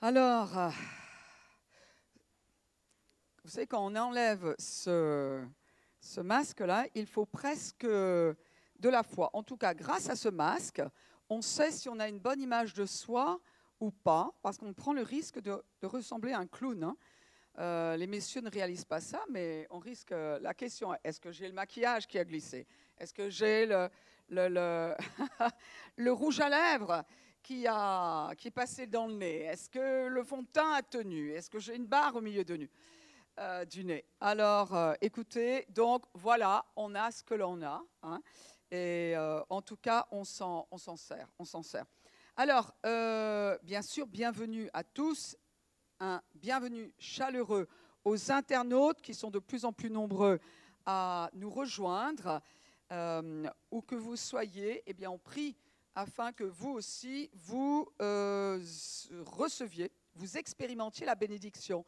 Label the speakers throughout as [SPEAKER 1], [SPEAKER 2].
[SPEAKER 1] Alors, euh, vous savez, quand on enlève ce, ce masque-là, il faut presque de la foi. En tout cas, grâce à ce masque, on sait si on a une bonne image de soi ou pas, parce qu'on prend le risque de, ressembler à un clown. hein. Euh, les messieurs ne réalisent pas ça, mais on risque. la question est est-ce que j'ai le maquillage qui a glissé? Est-ce que j'ai le, le rouge à lèvres? Qui, a, qui est passé dans le nez Est-ce que le fond de teint a tenu? Est-ce que j'ai une barre au milieu de nu, euh, du nez Alors, euh, écoutez, donc voilà, on a ce que l'on a. hein, et euh, en tout cas, on s'en sert. On s'en sert. Alors, bien sûr, bienvenue à tous un bienvenue chaleureux aux internautes qui sont de plus en plus nombreux à nous rejoindre. Où que vous soyez, eh bien, on prie afin que vous aussi, vous euh, receviez, vous expérimentiez la bénédiction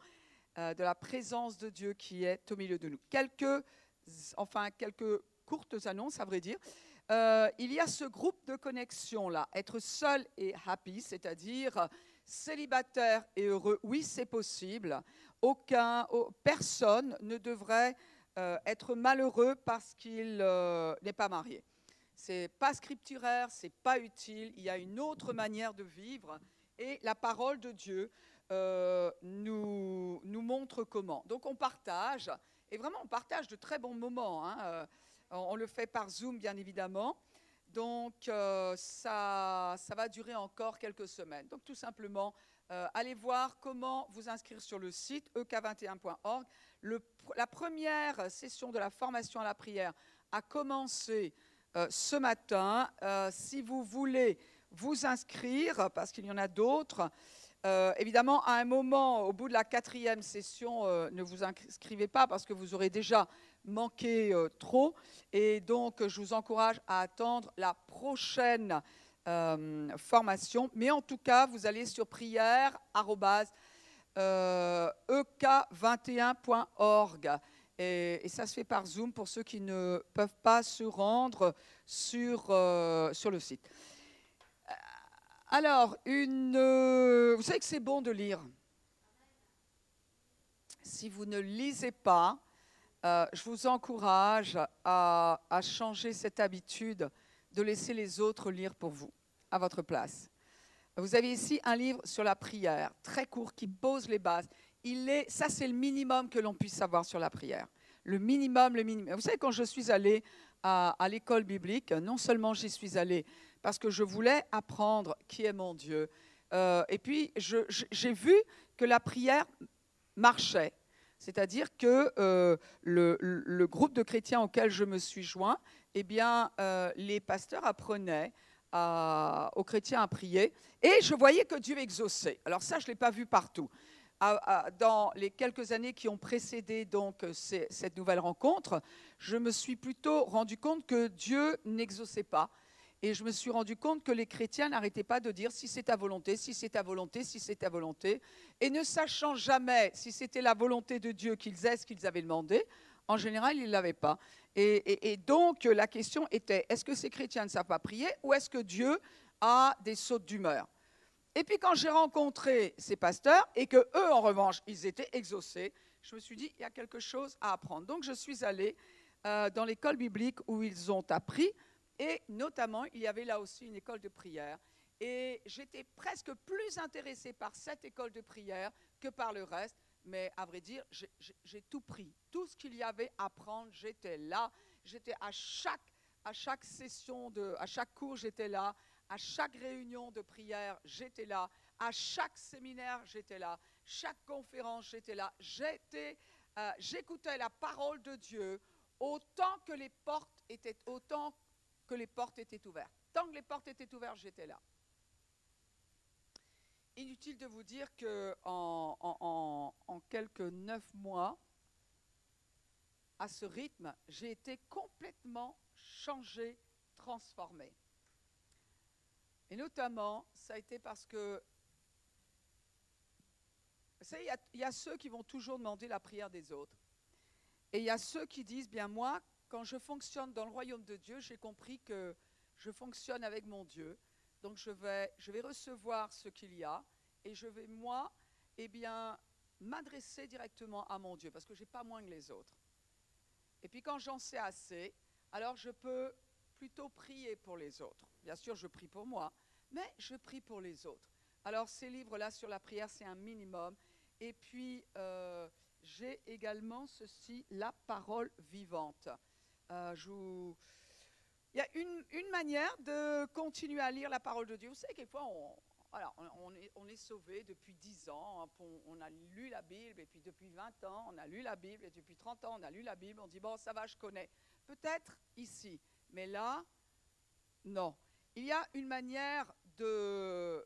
[SPEAKER 1] euh, de la présence de Dieu qui est au milieu de nous. Quelques, enfin, quelques courtes annonces, à vrai dire. Euh, il y a ce groupe de connexion là, être seul et happy, c'est-à-dire célibataire et heureux, oui, c'est possible. Aucun, personne ne devrait être malheureux parce qu'il n'est pas marié. C'est pas scripturaire, c'est pas utile. Il y a une autre manière de vivre et la parole de Dieu euh, nous, montre comment. Donc on partage et vraiment on partage de très bons moments. hein. Euh, on le fait par Zoom bien évidemment. Donc euh, ça, ça va durer encore quelques semaines. Donc tout simplement, allez voir comment vous inscrire sur le site E ek21.org. Le pr- la première session de la formation à la prière a commencé ce matin. Euh, si vous voulez vous inscrire, parce qu'il y en a d'autres, euh, évidemment, à un moment, au bout de la quatrième session, euh, ne vous inscrivez pas parce que vous aurez déjà manqué euh, trop. Et donc, je vous encourage à attendre la prochaine euh, formation. Mais en tout cas, vous allez sur prière arrobase, euh, ek21.org. Et, ça se fait par Zoom pour ceux qui ne peuvent pas se rendre sur, euh, sur le site. Alors, euh, vous savez que c'est bon de lire. Si vous ne lisez pas, euh, je vous encourage à changer cette habitude de laisser les autres lire pour vous, à votre place. Vous avez ici un livre sur la prière, très court, qui pose les bases. Ça, c'est le minimum que l'on puisse savoir sur la prière. Le minimum, le minimum. Vous savez, quand je suis allée à, l'école biblique, non seulement j'y suis allée parce que je voulais apprendre qui est mon Dieu, euh, et puis j'ai vu que la prière marchait. C'est-à-dire que euh, le, groupe de chrétiens auquel je me suis joint, eh bien, euh, les pasteurs apprenaient aux chrétiens à prier, et je voyais que Dieu exauçait. Alors ça, je ne l'ai pas vu partout. Dans les quelques années qui ont précédé donc ces- cette nouvelle rencontre, je me suis plutôt rendu compte que Dieu n'exauçait pas. Et je me suis rendu compte que les chrétiens n'arrêtaient pas de dire si c'est ta volonté, si c'est ta volonté, si c'est ta volonté. Et ne sachant jamais si c'était la volonté de Dieu qu'ils aient ce qu'ils avaient demandé, en général, ils ne l'avaient pas. Et, et- et donc, la question était, est-ce que ces chrétiens ne savent pas prier ou est-ce que Dieu a des sautes d'humeur? Et puis, quand j'ai rencontré ces pasteurs et que eux, en revanche, ils étaient exaucés, je me suis dit, il y a quelque chose à apprendre. Donc, je suis allée euh, dans l'école biblique où ils ont appris et notamment, il y avait là aussi une école de prière. Et j'étais presque plus intéressée par cette école de prière que par le reste. Mais à vrai dire, j'ai- tout pris. Tout ce qu'il y avait à prendre, j'étais là. J'étais à chaque, à chaque session, de, à chaque cours, j'étais là. À chaque réunion de prière, j'étais là. À chaque séminaire, j'étais là. Chaque conférence, j'étais là. Euh, j'écoutais la parole de Dieu autant que les portes étaient, ouvertes. Tant que les portes étaient ouvertes, j'étais là. Inutile de vous dire que quelques neuf mois, à ce rythme, j'ai été complètement changée, transformée. Et notamment, ça a été parce que, vous savez, il y a- il y, a ceux qui vont toujours demander la prière des autres. Et il y a ceux qui disent, bien moi, quand je fonctionne dans le royaume de Dieu, j'ai compris que je fonctionne avec mon Dieu. Donc je vais, je vais recevoir ce qu'il y a et je vais, moi, eh bien, m'adresser directement à mon Dieu parce que je n'ai pas moins que les autres. Et puis quand j'en sais assez, alors je peux plutôt prier pour les autres. Bien sûr, je prie pour moi, mais je prie pour les autres. Alors ces livres-là sur la prière, c'est un minimum. Et puis, euh, j'ai également ceci, la parole vivante. Euh, il y a une, manière de continuer à lire la parole de Dieu. Vous savez, quelquefois, on, on est sauvé depuis 10 ans, hein, on, a lu la Bible, et puis depuis 20 ans, on a lu la Bible, et depuis 30 ans, on a lu la Bible, on dit, bon, ça va, je connais. Peut-être ici, mais là, non. Il y a une manière de,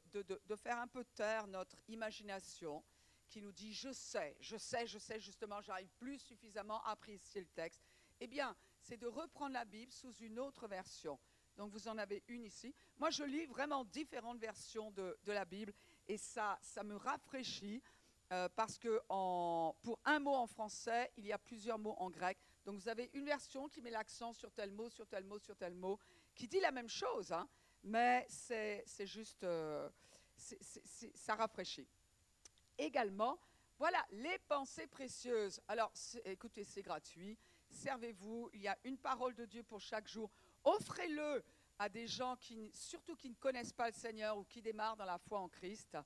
[SPEAKER 1] faire un peu taire notre imagination qui nous dit je sais, je sais, je sais justement, j'arrive plus suffisamment à apprécier le texte. Eh bien, c'est de reprendre la Bible sous une autre version. Donc vous en avez une ici. Moi, je lis vraiment différentes versions de, la Bible et ça, ça me rafraîchit euh, parce que pour un mot en français, il y a plusieurs mots en grec. Donc vous avez une version qui met l'accent sur tel mot, sur tel mot, sur tel mot, qui dit la même chose, hein, mais c'est juste, euh, ça rafraîchit. Également, voilà, les pensées précieuses. Alors, écoutez, c'est gratuit. Servez-vous. Il y a une parole de Dieu pour chaque jour. Offrez-le à des gens qui, surtout qui ne connaissent pas le Seigneur ou qui démarrent dans la foi en Christ.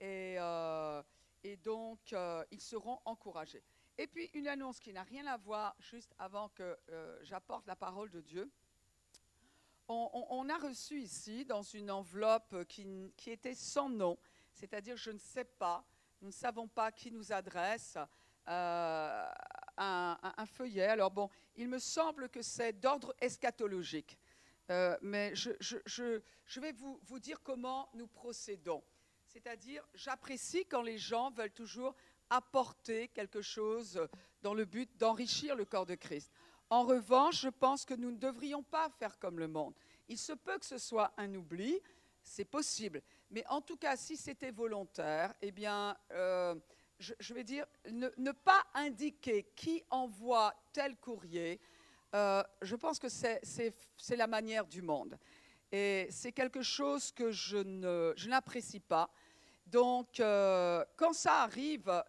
[SPEAKER 1] Et, euh, donc, euh, ils seront encouragés. Et puis, une annonce qui n'a rien à voir, juste avant que j'apporte la parole de Dieu on, a reçu ici, dans une enveloppe qui, était sans nom, c'est-à-dire je ne sais pas, nous ne savons pas qui nous adresse, euh, un, feuillet. Alors bon, il me semble que c'est d'ordre eschatologique, euh, mais je, vais vous, dire comment nous procédons. C'est-à-dire, j'apprécie quand les gens veulent toujours apporter quelque chose dans le but d'enrichir le corps de Christ. En revanche, je pense que nous ne devrions pas faire comme le monde. Il se peut que ce soit un oubli, c'est possible. Mais en tout cas, si c'était volontaire, eh bien, euh, je, vais dire, ne, pas indiquer qui envoie tel courrier, euh, je pense que c'est la manière du monde. Et c'est quelque chose que je n'apprécie pas. Donc, euh, quand ça arrive,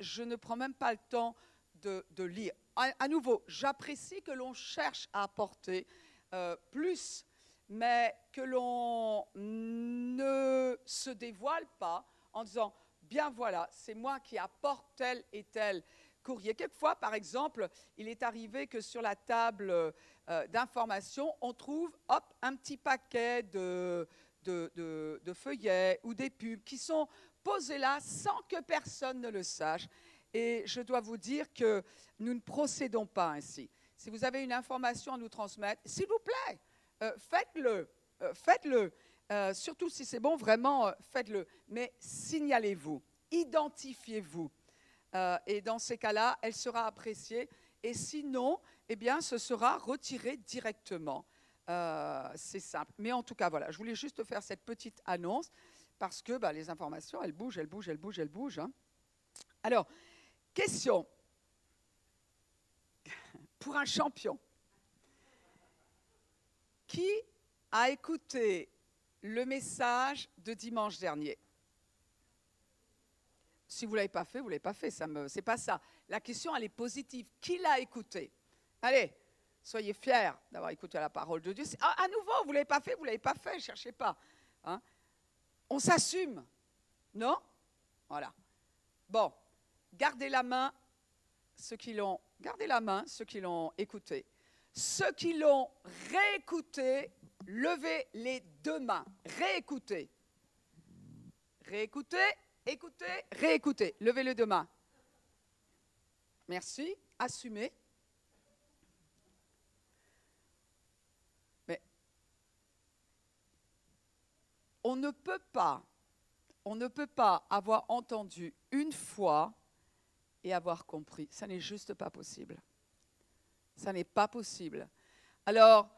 [SPEAKER 1] je ne prends même pas le temps de, de lire à, nouveau, j'apprécie que l'on cherche à apporter euh, plus, mais que l'on ne se dévoile pas en disant, bien voilà, c'est moi qui apporte tel et tel courrier. Quelquefois, par exemple, il est arrivé que sur la table euh, d'information, on trouve, hop, un petit paquet de, de, de feuillets ou des pubs qui sont posés là sans que personne ne le sache. Et je dois vous dire que nous ne procédons pas ainsi. Si vous avez une information à nous transmettre, s'il vous plaît, euh, faites-le. Euh, faites-le. Euh, surtout si c'est bon, vraiment, faites-le. Mais signalez-vous, identifiez-vous. et dans ces cas-là, elle sera appréciée. Et sinon, eh bien, ce sera retiré directement. C'est simple. Mais en tout cas, voilà, je voulais juste faire cette petite annonce parce que bah, les informations, elles bougent, elles bougent, elles bougent, elles bougent. Hein. Alors, Question pour un champion. Qui a écouté le message de dimanche dernier? Si vous ne l'avez pas fait, vous ne l'avez pas fait. Ce n'est pas ça. La question, elle est positive. Qui l'a écouté? Allez, soyez fiers d'avoir écouté la parole de Dieu. À, à, nouveau, vous ne l'avez pas fait, vous ne l'avez pas fait, ne cherchez pas. Hein. On s'assume. Non? Voilà. Bon, gardez la main ceux qui l'ont, gardez la main, ceux qui l'ont écouté. Ceux qui l'ont réécouté, levez les deux mains. Réécoutez. Réécoutez, écoutez, réécoutez. Levez les deux mains. Merci. Assumez. On ne peut pas, on ne peut pas avoir entendu une fois et avoir compris. Ça n'est juste pas possible. Ça n'est pas possible. Alors,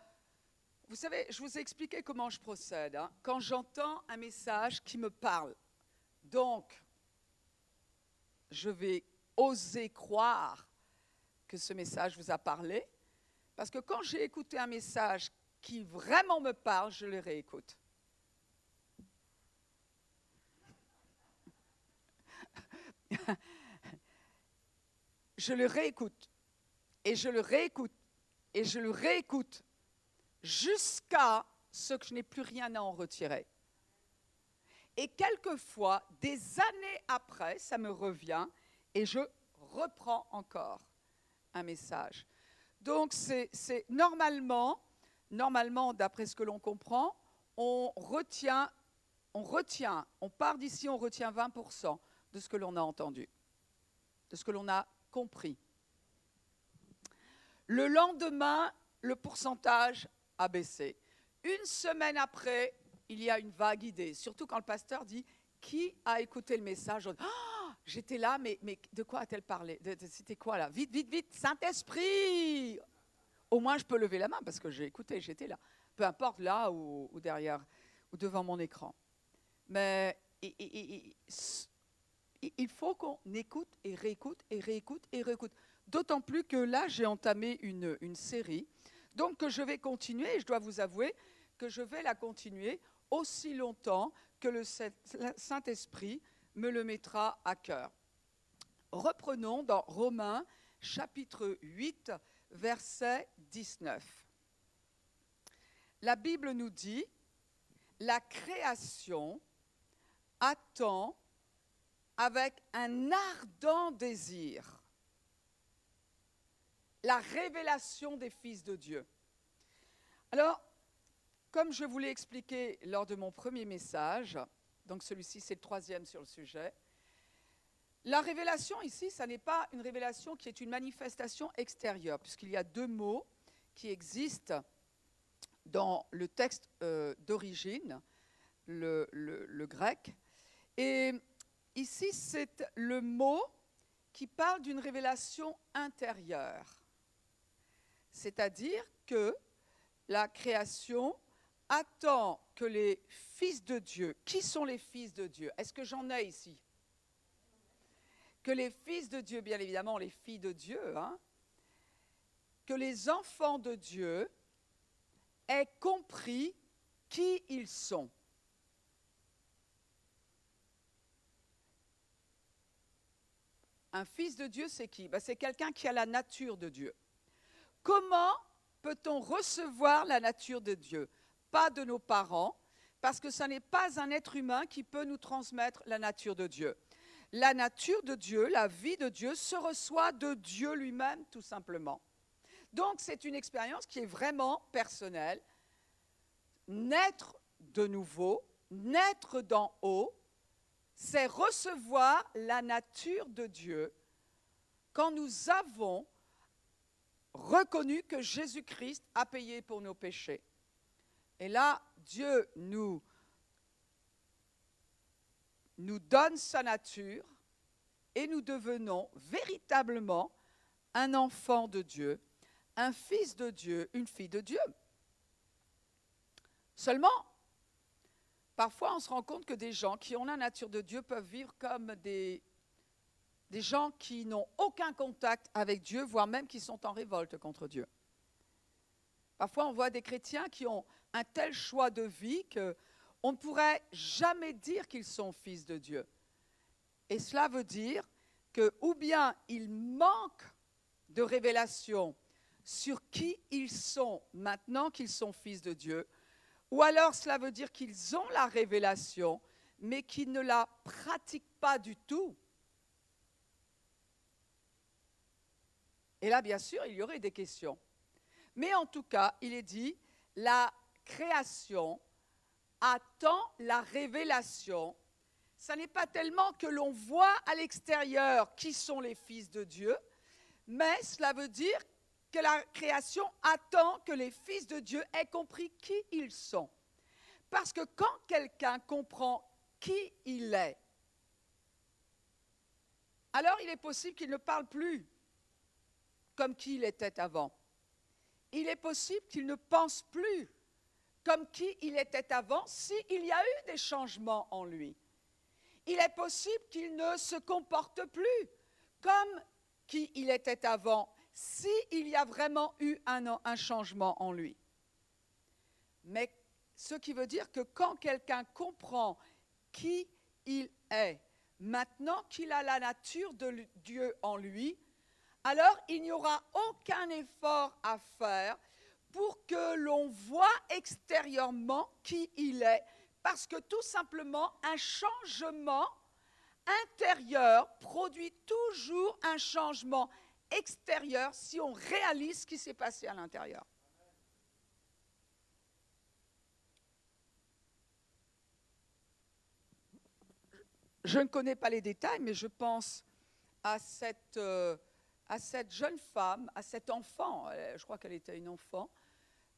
[SPEAKER 1] vous savez, je vous ai expliqué comment je procède. Hein. Quand j'entends un message qui me parle, donc, je vais oser croire que ce message vous a parlé, parce que quand j'ai écouté un message qui vraiment me parle, je le réécoute. Je le réécoute, et je le réécoute, et je le réécoute, jusqu'à ce que je n'ai plus rien à en retirer. Et quelquefois, des années après, ça me revient, et je reprends encore un message. Donc, c'est normalement, normalement, d'après ce que l'on comprend, on retient, on retient, on part d'ici, on retient 20% de ce que l'on a entendu, de ce que l'on a Le lendemain, le pourcentage a baissé. Une semaine après, il y a une vague idée, surtout quand le pasteur dit Qui a écouté le message? Ah, J'étais là, mais, de quoi a-t-elle parlé? C'était quoi là? Vite, vite, vite, Saint-Esprit Au moins, je peux lever la main parce que j'ai écouté, j'étais là. Peu importe là ou, derrière ou devant mon écran. Mais il faut qu'on écoute et réécoute et réécoute et réécoute. D'autant plus que là, j'ai entamé une, série. Donc, que je vais continuer, et je dois vous avouer que je vais la continuer aussi longtemps que le Saint-Esprit me le mettra à cœur. Reprenons dans Romains chapitre 8, verset 19. La Bible nous dit, la création attend avec un ardent désir la révélation des fils de Dieu. Alors, comme je vous l'ai expliqué lors de mon premier message, donc celui-ci c'est le troisième sur le sujet, la révélation ici, ça n'est pas une révélation qui est une manifestation extérieure, puisqu'il y a deux mots qui existent dans le texte euh, d'origine, le, le, grec. Et ici, c'est le mot qui parle d'une révélation intérieure. C'est-à-dire que la création attend que les fils de Dieu, qui sont les fils de Dieu? Est-ce que j'en ai ici? Que les fils de Dieu, bien évidemment les filles de Dieu, hein, que les enfants de Dieu aient compris qui ils sont. Un fils de Dieu, c'est qui? Ben, C'est quelqu'un qui a la nature de Dieu. Comment peut-on recevoir la nature de Dieu? Pas de nos parents, parce que ce n'est pas un être humain qui peut nous transmettre la nature de Dieu. La nature de Dieu, la vie de Dieu, se reçoit de Dieu lui-même, tout simplement. Donc c'est une expérience qui est vraiment personnelle. Naître de nouveau, naître d'en haut, c'est recevoir la nature de Dieu quand nous avons reconnu que Jésus-Christ a payé pour nos péchés. Et là, Dieu nous, donne sa nature et nous devenons véritablement un enfant de Dieu, un fils de Dieu, une fille de Dieu. Seulement, parfois on se rend compte que des gens qui ont la nature de Dieu peuvent vivre comme des, gens qui n'ont aucun contact avec Dieu, voire même qui sont en révolte contre Dieu. Parfois on voit des chrétiens qui ont un tel choix de vie qu'on ne pourrait jamais dire qu'ils sont fils de Dieu. Et cela veut dire que ou bien ils manquent de révélation sur qui ils sont maintenant qu'ils sont fils de Dieu, ou alors cela veut dire qu'ils ont la révélation, mais qu'ils ne la pratiquent pas du tout. Et là, bien sûr, il y aurait des questions. Mais en tout cas, il est dit, la création attend la révélation. Ce n'est pas tellement que l'on voit à l'extérieur qui sont les fils de Dieu, mais cela veut dire que la création attend que les fils de Dieu aient compris qui ils sont. Parce que quand quelqu'un comprend qui il est, alors il est possible qu'il ne parle plus comme qui il était avant. Il est possible qu'il ne pense plus comme qui il était avant s'il y a eu des changements en lui. Il est possible qu'il ne se comporte plus comme qui il était avant s'il y a vraiment eu un, changement en lui. Mais ce qui veut dire que quand quelqu'un comprend qui il est maintenant qu'il a la nature de Dieu en lui, alors il n'y aura aucun effort à faire pour que l'on voit extérieurement qui il est, parce que tout simplement un changement intérieur produit toujours un changement si on réalise ce qui s'est passé à l'intérieur. Je ne connais pas les détails, mais je pense à cette, euh, jeune femme, à cet enfant, je crois qu'elle était une enfant,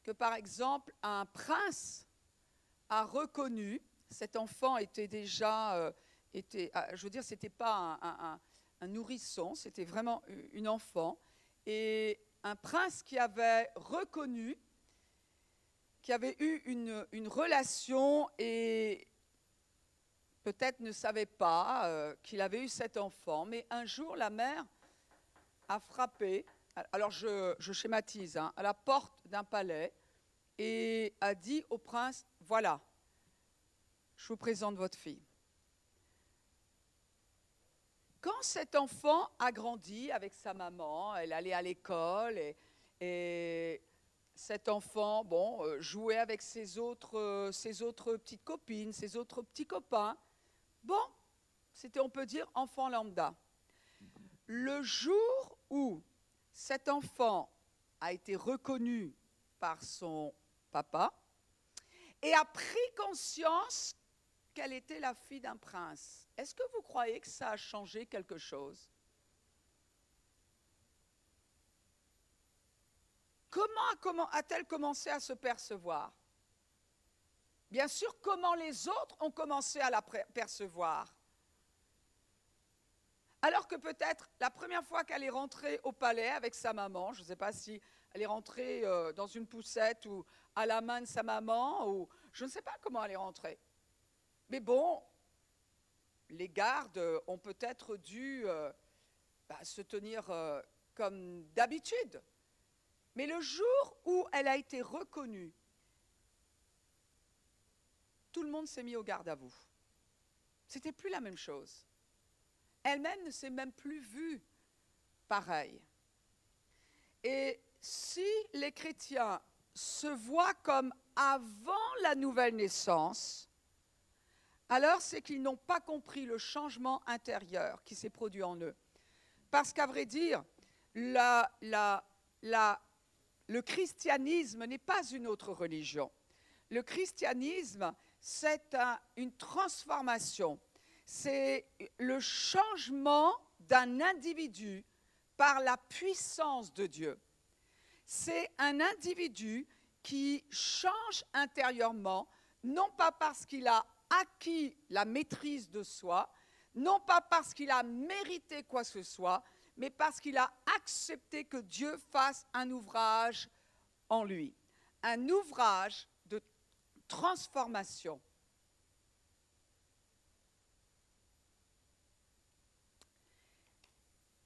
[SPEAKER 1] que par exemple un prince a reconnu, cet enfant était déjà, euh, était, ah, je veux dire, c'était pas un nourrisson, c'était vraiment une enfant, et un prince qui avait reconnu, qui avait eu une, une relation et peut-être ne savait pas euh, qu'il avait eu cet enfant, mais un jour la mère a frappé, alors je, schématise, hein, à la porte d'un palais et a dit au prince, voilà, je vous présente votre fille. Quand cet enfant a grandi avec sa maman, elle allait à l'école et, cet enfant, bon, euh, jouait avec ses autres, euh, ses autres petites copines, ses autres petits copains. Bon, c'était, on peut dire, enfant lambda. Le jour où cet enfant a été reconnu par son papa et a pris conscience qu'elle était la fille d'un prince, est-ce que vous croyez que ça a changé quelque chose? Comment a-t-elle commencé à se percevoir? Bien sûr, comment les autres ont commencé à la percevoir. Alors que peut-être la première fois qu'elle est rentrée au palais avec sa maman, je ne sais pas si elle est rentrée euh, dans une poussette ou à la main de sa maman, ou je ne sais pas comment elle est rentrée. Mais bon, les gardes ont peut-être dû euh, bah, se tenir euh, comme d'habitude. Mais le jour où elle a été reconnue, tout le monde s'est mis au garde à vous. C'était plus la même chose. Elle-même ne s'est même plus vue pareil. Et si les chrétiens se voient comme avant la nouvelle naissance, alors c'est qu'ils n'ont pas compris le changement intérieur qui s'est produit en eux. Parce qu'à vrai dire, le christianisme n'est pas une autre religion. Le christianisme, c'est une transformation. C'est le changement d'un individu par la puissance de Dieu. C'est un individu qui change intérieurement, non pas parce qu'il a acquis la maîtrise de soi, non pas parce qu'il a mérité quoi que ce soit, mais parce qu'il a accepté que Dieu fasse un ouvrage en lui. Un ouvrage transformation.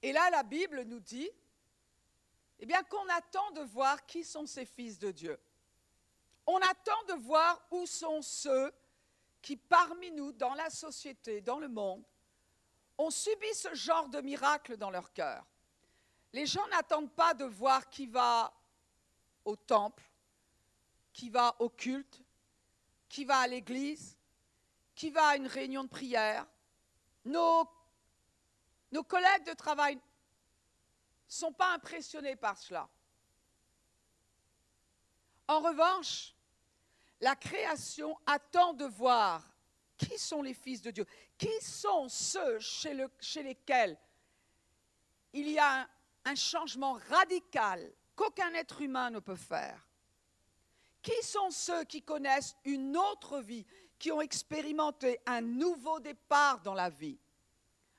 [SPEAKER 1] Et là, la Bible nous dit eh bien, qu'on attend de voir qui sont ces fils de Dieu. On attend de voir où sont ceux qui, parmi nous, dans la société, dans le monde, ont subi ce genre de miracle dans leur cœur. Les gens n'attendent pas de voir qui va au temple, qui va au culte, qui va à l'église, qui va à une réunion de prière. Nos, collègues de travail ne sont pas impressionnés par cela. En revanche, la création attend de voir qui sont les fils de Dieu, qui sont ceux chez, le, chez lesquels il y a un, un changement radical qu'aucun être humain ne peut faire. Qui sont ceux qui connaissent une autre vie, qui ont expérimenté un nouveau départ dans la vie?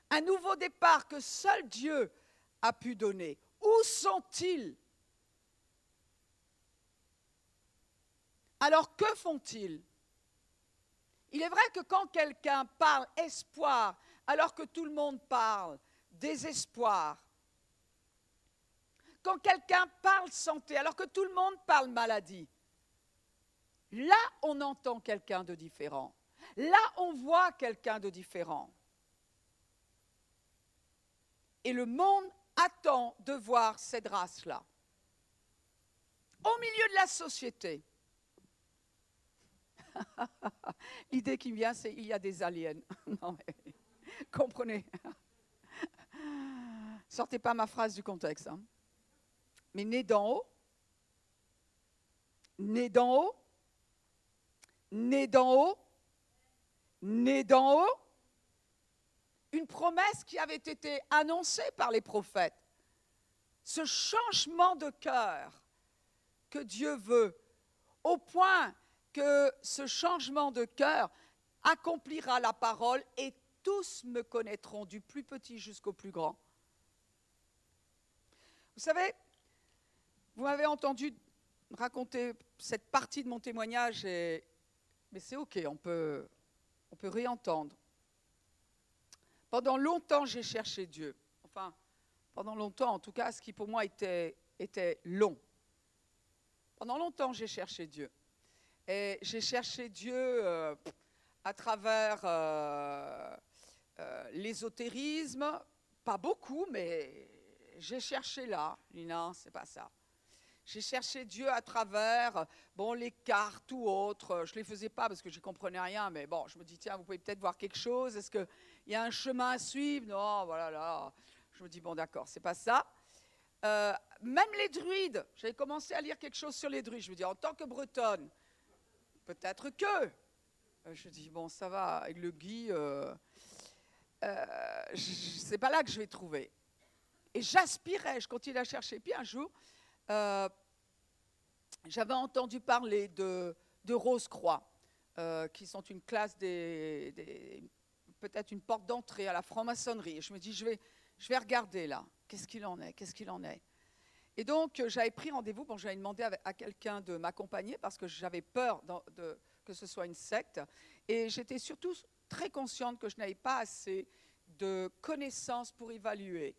[SPEAKER 1] Un nouveau départ que seul Dieu a pu donner. Où sont-ils Alors que font-ils? Il est vrai que quand quelqu'un parle espoir, alors que tout le monde parle désespoir, quand quelqu'un parle santé, alors que tout le monde parle maladie, Là, on entend quelqu'un de différent. Là, on voit quelqu'un de différent. Et le monde attend de voir cette race-là. Au milieu de la société. L'idée qui vient, c'est il y a des aliens. non comprenez. Sortez pas ma phrase du contexte. Hein. Mais né d'en haut, né d'en haut, né d'en haut, né d'en haut, une promesse qui avait été annoncée par les prophètes. Ce changement de cœur que Dieu veut, au point que ce changement de cœur accomplira la parole et tous me connaîtront, du plus petit jusqu'au plus grand. Vous savez, vous m'avez entendu raconter cette partie de mon témoignage, mais c'est OK, on peut, on peut réentendre. Pendant longtemps, j'ai cherché Dieu. Enfin, pendant longtemps, en tout cas, ce qui pour moi était, était long. Pendant longtemps, j'ai cherché Dieu. Et j'ai cherché Dieu euh, à travers euh, euh, l'ésotérisme, pas beaucoup, mais j'ai cherché là. Non, c'est pas ça. J'ai cherché Dieu à travers, bon, les cartes ou autres. Je ne les faisais pas parce que je comprenais rien, mais bon, je me dis, tiens, vous pouvez peut-être voir quelque chose. Est-ce qu'il y a un chemin à suivre? Non, voilà, là. Je me dis, bon, d'accord, c'est pas ça. Même les druides, j'avais commencé à lire quelque chose sur les druides. Je me dis, en tant que bretonne, peut-être que. Euh, je dis, bon, ça va, avec le Guy, euh, euh c'est pas là que je vais trouver. Et j'aspirais, je continue à chercher. Puis un jour, j'avais entendu parler de, Rose-Croix, euh, qui sont une classe des, peut-être une porte d'entrée à la franc-maçonnerie. Et je me dis, je vais, je vais regarder là, qu'est-ce qu'il en est, qu'est-ce qu'il en est? Et donc, euh, j'avais pris rendez-vous, bon, j'avais demandé à, quelqu'un de m'accompagner parce que j'avais peur que ce soit une secte. Et j'étais surtout très consciente que je n'avais pas assez de connaissances pour évaluer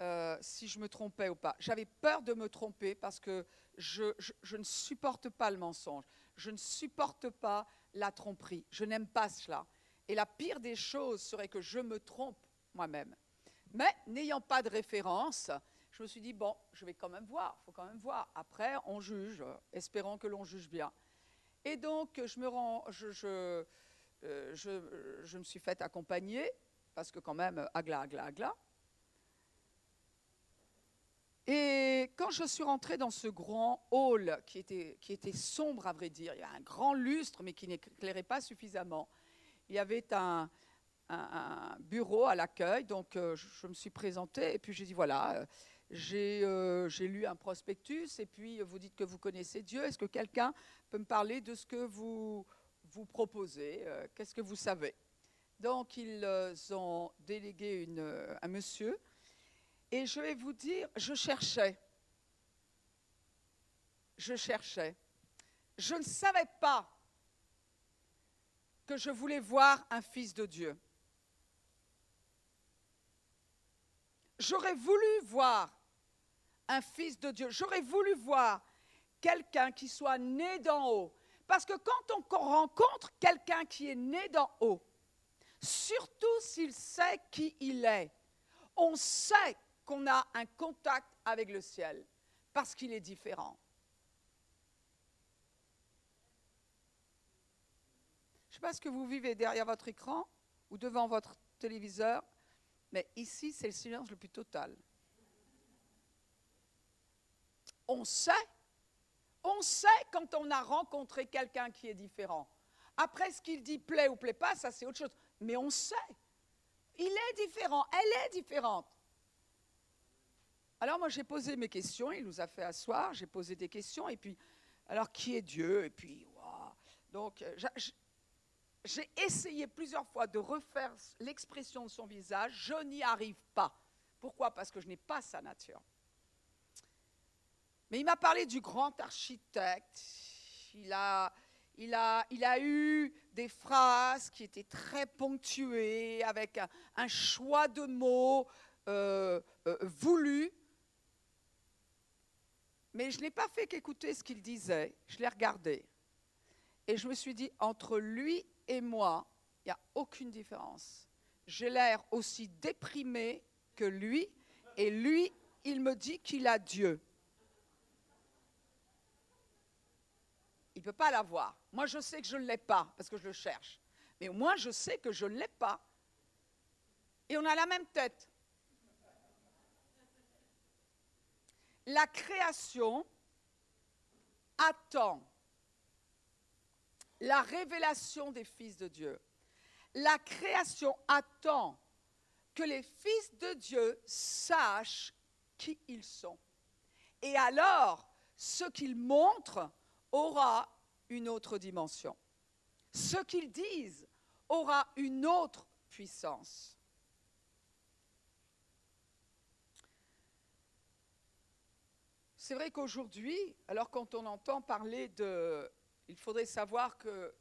[SPEAKER 1] euh, si je me trompais ou pas. J'avais peur de me tromper parce que je, ne supporte pas le mensonge. Je ne supporte pas la tromperie. Je n'aime pas cela. Et la pire des choses serait que je me trompe moi-même. Mais n'ayant pas de référence, je me suis dit, bon, je vais quand même voir, il faut quand même voir. Après, on juge, espérons que l'on juge bien. Et donc, je me, rends, euh, je, me suis fait accompagner, parce que quand même, agla, agla, agla. Et quand je suis rentrée dans ce grand hall qui était, sombre, à vrai dire, il y a un grand lustre, mais qui n'éclairait pas suffisamment. Il y avait un, bureau à l'accueil, donc euh, je, me suis présentée et puis j'ai dit voilà, euh, euh, j'ai lu un prospectus et puis vous dites que vous connaissez Dieu. Est-ce que quelqu'un peut me parler de ce que vous, vous proposez Qu'est-ce que vous savez? Donc ils ont délégué un monsieur et je vais vous dire, je cherchais. Je cherchais. Je ne savais pas que je voulais voir un fils de Dieu. J'aurais voulu voir un fils de Dieu. J'aurais voulu voir quelqu'un qui soit né d'en haut. Parce que quand on rencontre quelqu'un qui est né d'en haut, surtout s'il sait qui il est, on sait qu'on a un contact avec le ciel, parce qu'il est différent. Je ne sais pas ce que vous vivez derrière votre écran ou devant votre téléviseur, mais ici, c'est le silence le plus total. On sait, on sait quand on a rencontré quelqu'un qui est différent. Après, ce qu'il dit plaît ou plaît pas, ça c'est autre chose. Mais on sait. Il est différent, elle est différente. Alors moi j'ai posé mes questions, il nous a fait asseoir, j'ai posé des questions, et puis, alors qui est Dieu? Et puis, donc euh, j'ai essayé plusieurs fois de refaire l'expression de son visage, je n'y arrive pas. Pourquoi? Parce que je n'ai pas sa nature. Mais il m'a parlé du grand architecte, il a, il a, il a eu des phrases qui étaient très ponctuées, avec un, choix de mots euh, euh, voulus. Mais je n'ai pas fait qu'écouter ce qu'il disait, je l'ai regardé. Et je me suis dit, entre lui et moi, il n'y a aucune différence. J'ai l'air aussi déprimé que lui, et lui, il me dit qu'il a Dieu. Il ne peut pas l'avoir. Moi, je sais que je ne l'ai pas parce que je le cherche. Mais moins, je sais que je ne l'ai pas. Et on a la même tête. La création attend la révélation des fils de Dieu. La création attend que les fils de Dieu sachent qui ils sont. Et alors, ce qu'ils montrent aura une autre dimension. Ce qu'ils disent aura une autre puissance. C'est vrai qu'aujourd'hui, alors quand on entend parler de... Il faudrait savoir que,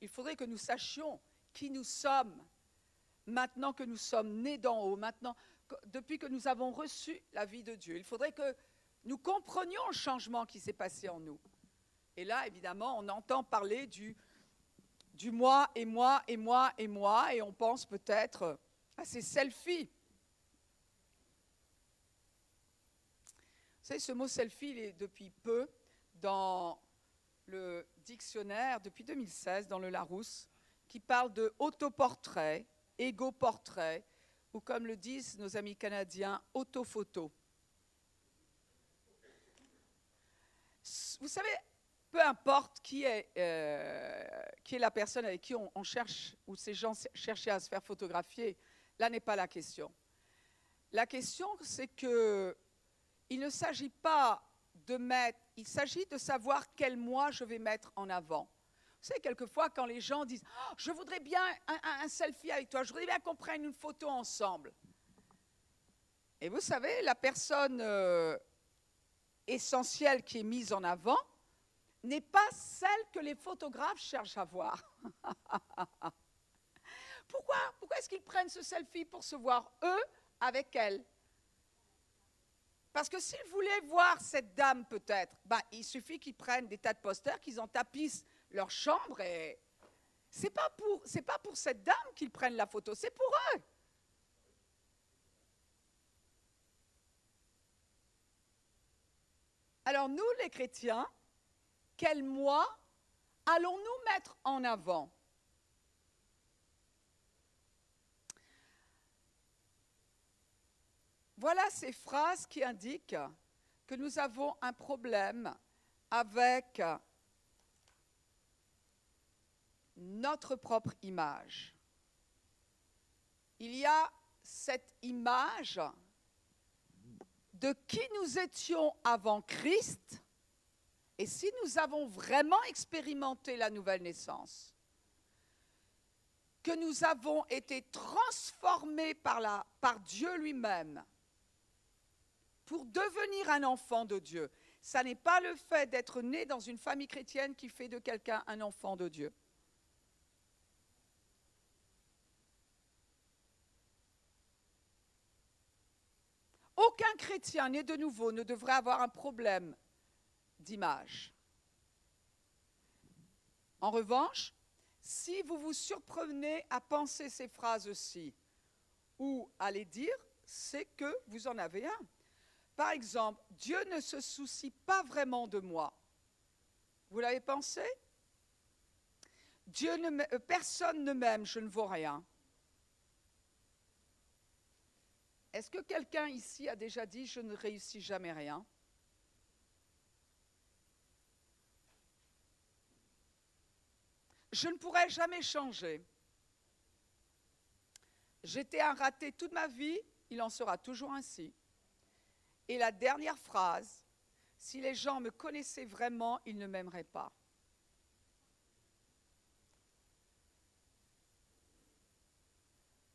[SPEAKER 1] il faudrait que nous sachions qui nous sommes maintenant que nous sommes nés d'en haut, maintenant, depuis que nous avons reçu la vie de Dieu. Il faudrait que nous comprenions le changement qui s'est passé en nous. Et là, évidemment, on entend parler du, moi et moi et moi et moi, et on pense peut-être à ces selfies. Vous savez, ce mot selfie, il est depuis peu dans le dictionnaire, depuis 2016, dans le Larousse, qui parle de autoportrait, égo-portrait, ou comme le disent nos amis canadiens, autophoto. Vous savez, peu importe qui est, euh, qui est la personne avec qui on, cherche, ou ces gens cherchaient à se faire photographier, là n'est pas la question. La question, c'est que il ne s'agit pas de mettre, il s'agit de savoir quel moi je vais mettre en avant. Vous savez, quelquefois, quand les gens disent oh, Je voudrais bien un, selfie avec toi, je voudrais bien qu'on prenne une photo ensemble. Et vous savez, la personne euh, essentielle qui est mise en avant n'est pas celle que les photographes cherchent à voir. Pourquoi Pourquoi est-ce qu'ils prennent ce selfie pour se voir eux avec elle? Parce que s'ils voulaient voir cette dame peut-être, bah, il suffit qu'ils prennent des tas de posters, qu'ils en tapissent leur chambre et c'est pas c'est pas pour cette dame qu'ils prennent la photo, c'est pour eux. Alors nous les chrétiens, quel moi allons-nous mettre en avant? Voilà ces phrases qui indiquent que nous avons un problème avec notre propre image. Il y a cette image de qui nous étions avant Christ, et si nous avons vraiment expérimenté la nouvelle naissance, que nous avons été transformés par, Dieu lui-même pour devenir un enfant de Dieu. Ça n'est pas le fait d'être né dans une famille chrétienne qui fait de quelqu'un un enfant de Dieu. Aucun chrétien né de nouveau ne devrait avoir un problème d'image. En revanche, si vous vous surprenez à penser ces phrases-ci ou à les dire, c'est que vous en avez un. Par exemple, Dieu ne se soucie pas vraiment de moi. Vous l'avez pensé? Euh, personne ne m'aime, je ne vaux rien. Est-ce que quelqu'un ici a déjà dit je ne réussis jamais rien Je ne pourrai jamais changer. J'étais un raté toute ma vie, il en sera toujours ainsi. Et la dernière phrase, si les gens me connaissaient vraiment, ils ne m'aimeraient pas.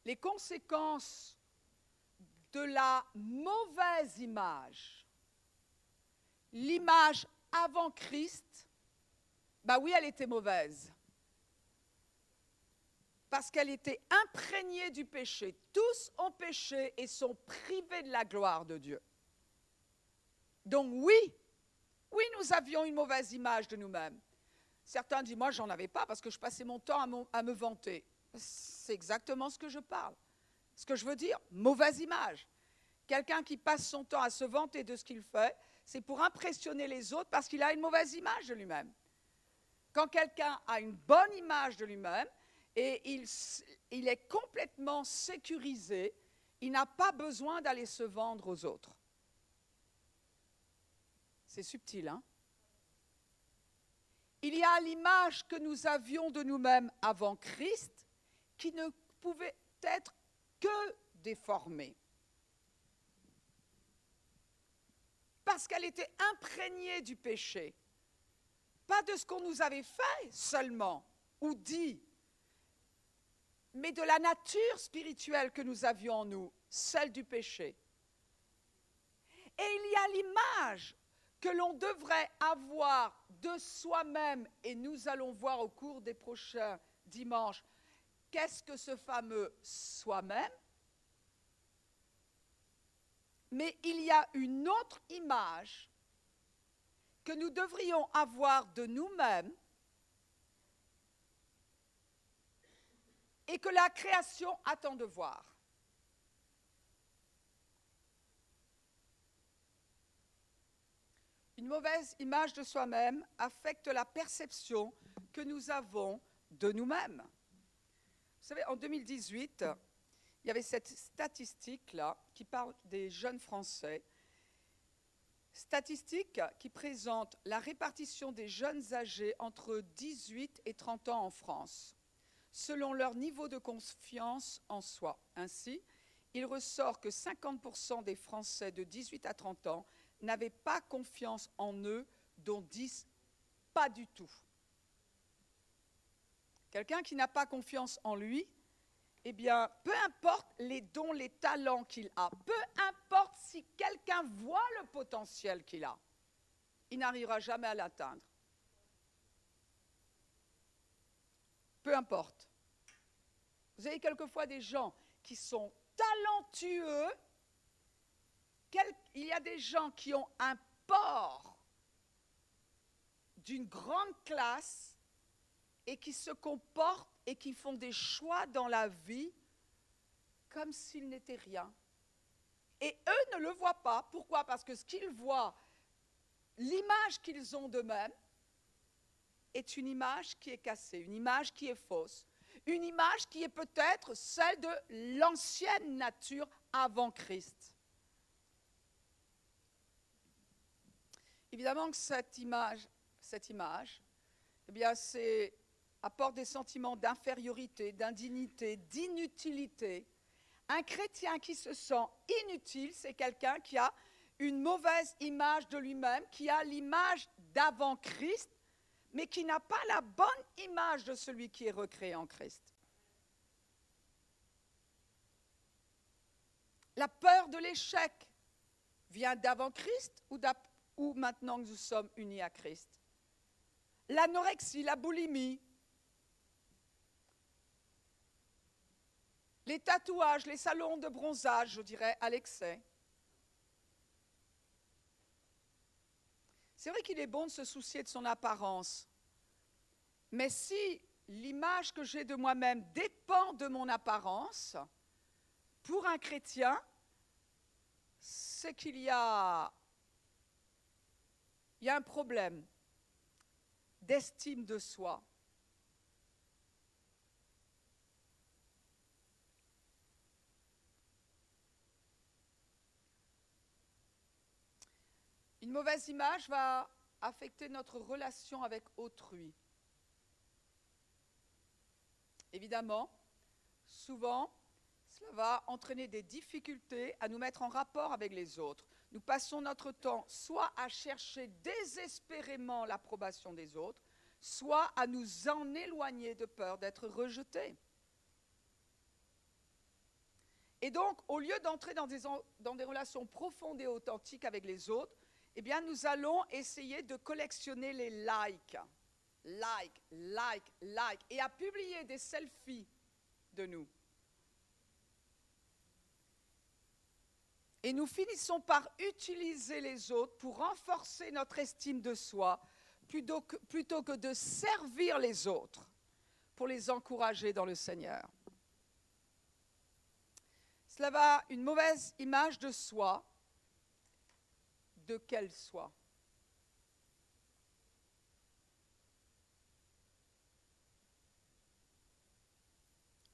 [SPEAKER 1] Les conséquences de la mauvaise image. L'image avant Christ, bah oui, elle était mauvaise. Parce qu'elle était imprégnée du péché. Tous ont péché et sont privés de la gloire de Dieu. Donc oui, oui, nous avions une mauvaise image de nous-mêmes. Certains disent, moi, j'en avais pas parce que je passais mon temps à, à me vanter. C'est exactement ce que je parle Ce que je veux dire, mauvaise image. Quelqu'un qui passe son temps à se vanter de ce qu'il fait, c'est pour impressionner les autres parce qu'il a une mauvaise image de lui-même. Quand quelqu'un a une bonne image de lui-même et il, est complètement sécurisé, il n'a pas besoin d'aller se vendre aux autres. C'est subtil, hein? Il y a l'image que nous avions de nous-mêmes avant Christ qui ne pouvait être que déformée. Parce qu'elle était imprégnée du péché. Pas de ce qu'on nous avait fait seulement ou dit, mais de la nature spirituelle que nous avions en nous, celle du péché. Et il y a l'image que l'on devrait avoir de soi-même, et nous allons voir au cours des prochains dimanches, qu'est-ce que ce fameux soi-même Mais il y a une autre image que nous devrions avoir de nous-mêmes et que la création attend de voir. Une mauvaise image de soi-même affecte la perception que nous avons de nous-mêmes. Vous savez, en 2018, il y avait cette statistique-là qui parle des jeunes Français. Statistique qui présente la répartition des jeunes âgés entre 18 et 30 ans en France, selon leur niveau de confiance en soi. Ainsi, il ressort que 50% des Français de 18 à 30 ans n'avaient pas confiance en eux, dont 10 pas du tout. Quelqu'un qui n'a pas confiance en lui, eh bien, peu importe les dons, les talents qu'il a, peu importe si quelqu'un voit le potentiel qu'il a, il n'arrivera jamais à l'atteindre. Peu importe. Vous avez quelquefois des gens qui sont talentueux, il y a des gens qui ont un port d'une grande classe et qui se comportent et qui font des choix dans la vie comme s'ils n'étaient rien. Et eux ne le voient pas. Pourquoi? Parce que ce qu'ils voient, l'image qu'ils ont d'eux-mêmes, est une image qui est cassée, une image qui est fausse, une image qui est peut-être celle de l'ancienne nature avant Christ. Évidemment que cette image, cette image eh bien, apporte des sentiments d'infériorité, d'indignité, d'inutilité. Un chrétien qui se sent inutile, c'est quelqu'un qui a une mauvaise image de lui-même, qui a l'image d'avant Christ, mais qui n'a pas la bonne image de celui qui est recréé en Christ. La peur de l'échec vient d'avant Christ ou, maintenant que nous sommes unis à Christ? L'anorexie, la boulimie, les tatouages, les salons de bronzage, je dirais, à l'excès. C'est vrai qu'il est bon de se soucier de son apparence, mais si l'image que j'ai de moi-même dépend de mon apparence, pour un chrétien, c'est qu'il y a, il y a un problème d'estime de soi. Une mauvaise image va affecter notre relation avec autrui. Évidemment, souvent, cela va entraîner des difficultés à nous mettre en rapport avec les autres. Nous passons notre temps soit à chercher désespérément l'approbation des autres, soit à nous en éloigner de peur d'être rejetés. Et donc, au lieu d'entrer dans des, relations profondes et authentiques avec les autres, eh bien, nous allons essayer de collectionner les likes. Like, like, like. Et à publier des selfies de nous. Et nous finissons par utiliser les autres pour renforcer notre estime de soi plutôt que, plutôt que de servir les autres pour les encourager dans le Seigneur. cela va une mauvaise image de soi, de quel soi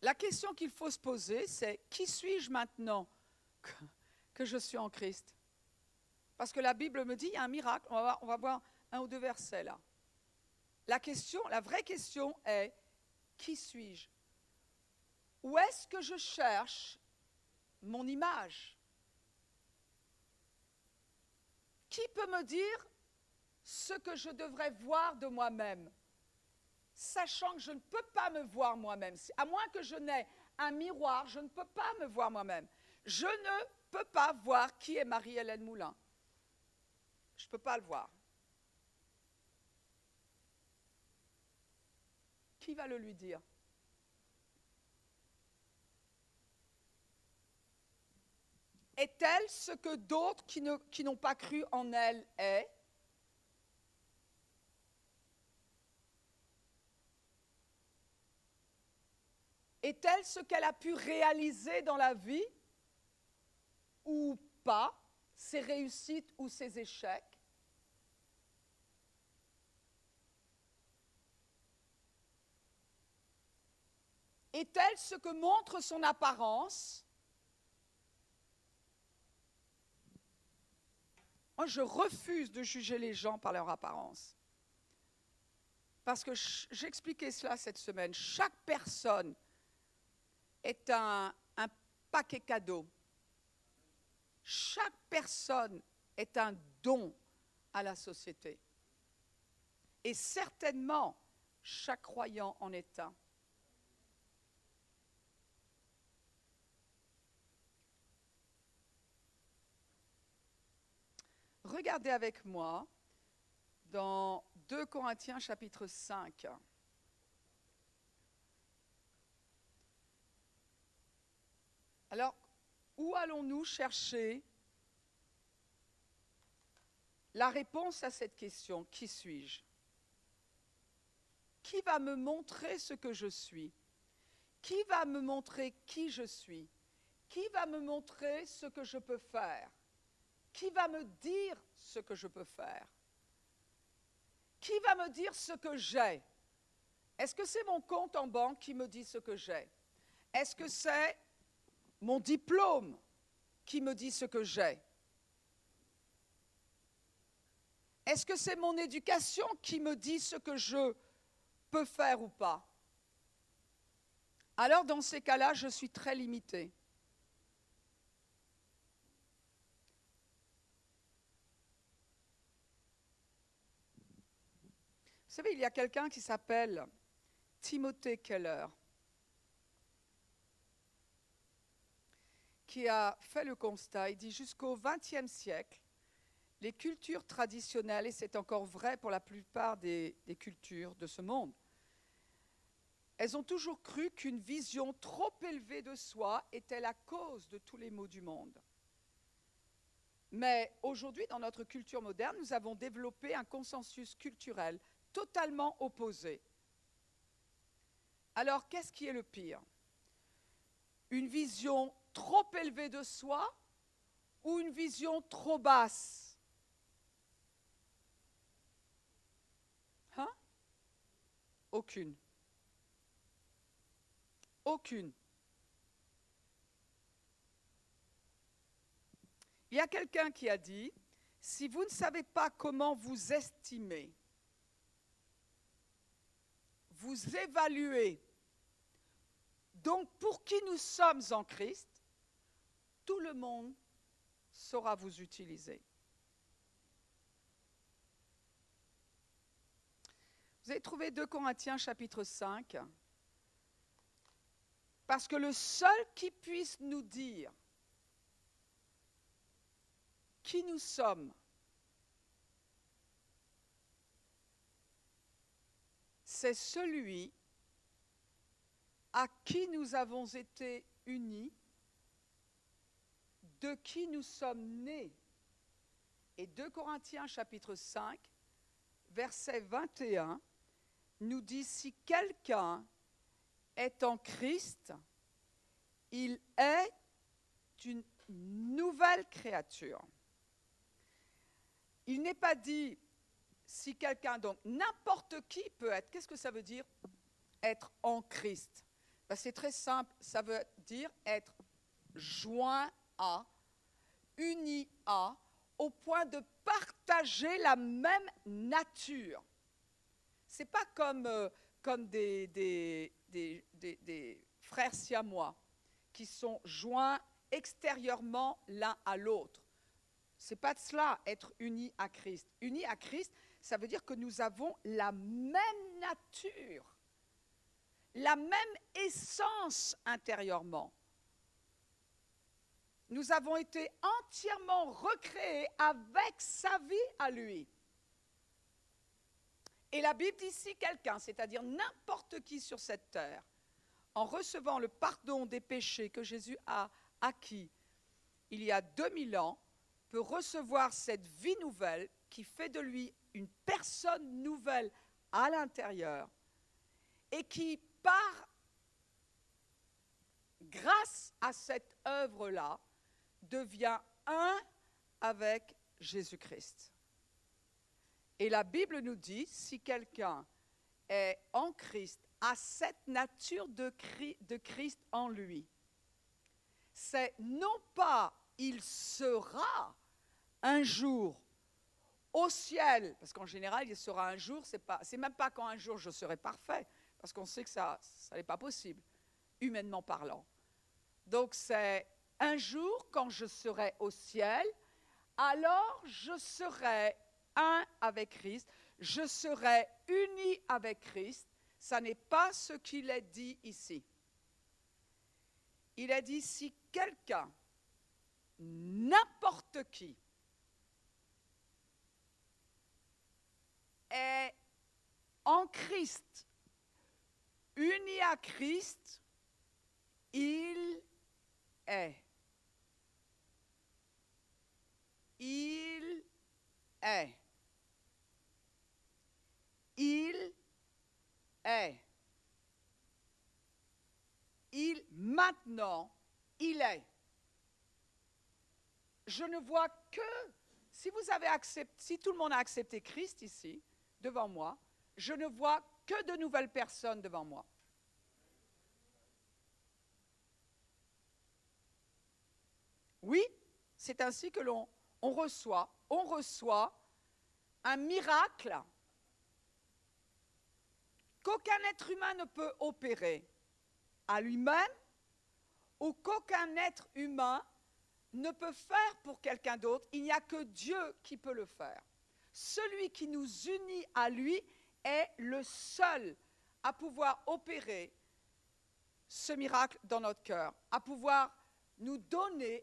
[SPEAKER 1] La question qu'il faut se poser, c'est qui suis-je maintenant que, je suis en Christ? Parce que la Bible me dit, il y a un miracle, on va, on va voir un ou deux versets là. La question, la vraie question est, qui suis-je? Où est-ce que je cherche mon image? Qui peut me dire ce que je devrais voir de moi-même Sachant que je ne peux pas me voir moi-même? À moins que je n'ai un miroir, je ne peux pas me voir moi-même. Je ne peux pas voir qui est Marie-Hélène Moulin. Je ne peux pas le voir. Qui va le lui dire? Est-elle ce que d'autres qui n'ont pas cru en elle est? Est-elle ce qu'elle a pu réaliser dans la vie ou pas, ses réussites ou ses échecs? Est-elle ce que montre son apparence Moi, je refuse de juger les gens par leur apparence. Parce que j'expliquais cela cette semaine. Chaque personne est un, paquet cadeau. Chaque personne est un don à la société. Et certainement, chaque croyant en est un. Regardez avec moi dans 2 Corinthiens chapitre 5. Alors, où allons-nous chercher la réponse à cette question? Qui suis-je? Qui va me montrer ce que je suis? Qui va me montrer qui je suis? Qui va me montrer ce que je peux faire? Qui va me dire ce que je peux faire? Qui va me dire ce que j'ai? Est-ce que c'est mon compte en banque qui me dit ce que j'ai? Est-ce que c'est mon diplôme qui me dit ce que j'ai? Est-ce que c'est mon éducation qui me dit ce que je peux faire ou pas? Alors dans ces cas-là, je suis très limitée. Savez, il y a quelqu'un qui s'appelle Timothée Keller, qui a fait le constat, il dit jusqu'au XXe siècle, les cultures traditionnelles, et c'est encore vrai pour la plupart des, des, cultures de ce monde, elles ont toujours cru qu'une vision trop élevée de soi était la cause de tous les maux du monde. Mais aujourd'hui, dans notre culture moderne, nous avons développé un consensus culturel totalement opposés. Alors, qu'est-ce qui est le pire? Une vision trop élevée de soi ou une vision trop basse? Hein? Aucune. Aucune. Il y a quelqu'un qui a dit, si vous ne savez pas comment vous estimer, vous évaluez donc pour qui nous sommes en Christ, tout le monde saura vous utiliser. Vous avez trouvé 2 Corinthiens chapitre 5 Parce que le seul qui puisse nous dire qui nous sommes c'est celui à qui nous avons été unis, de qui nous sommes nés. Et 2 Corinthiens chapitre 5, verset 21, nous dit, si quelqu'un est en Christ, il est une nouvelle créature. Il n'est pas dit si quelqu'un, donc n'importe qui peut être. Qu'est-ce que ça veut dire être en Christ? Ben, C'est très simple, ça veut dire être joint à, uni à, au point de partager la même nature. Ce n'est pas comme, euh, comme des, des, des, des frères siamois qui sont joints extérieurement l'un à l'autre. C'est pas de cela être uni à Christ. Uni à Christ, ça veut dire que nous avons la même nature, la même essence intérieurement. Nous avons été entièrement recréés avec sa vie à lui. Et la Bible dit si quelqu'un, c'est-à-dire n'importe qui sur cette terre, en recevant le pardon des péchés que Jésus a acquis il y a 2000 ans, peut recevoir cette vie nouvelle qui fait de lui une personne nouvelle à l'intérieur et qui, par grâce à cette œuvre-là, devient un avec Jésus-Christ. Et la Bible nous dit, si quelqu'un est en Christ, a cette nature de Christ en lui, c'est non pas il sera un jour au ciel, parce qu'en général, il sera un jour, c'est même pas quand un jour je serai parfait, parce qu'on sait que ça, ça n'est pas possible, humainement parlant. Donc c'est un jour quand je serai au ciel, alors je serai un avec Christ, je serai uni avec Christ. Ça n'est pas ce qu'il est dit ici. Il a dit si quelqu'un n'importe qui est en Christ, uni à Christ, il est. Il est. Il est. Il maintenant, il est je ne vois que, si vous avez accepté, si tout le monde a accepté Christ ici, devant moi, je ne vois que de nouvelles personnes devant moi. Oui, c'est ainsi que l'on on reçoit, on reçoit un miracle qu'aucun être humain ne peut opérer à lui-même ou qu'aucun être humain ne peut faire pour quelqu'un d'autre, il n'y a que Dieu qui peut le faire. Celui qui nous unit à lui est le seul à pouvoir opérer ce miracle dans notre cœur, à pouvoir nous donner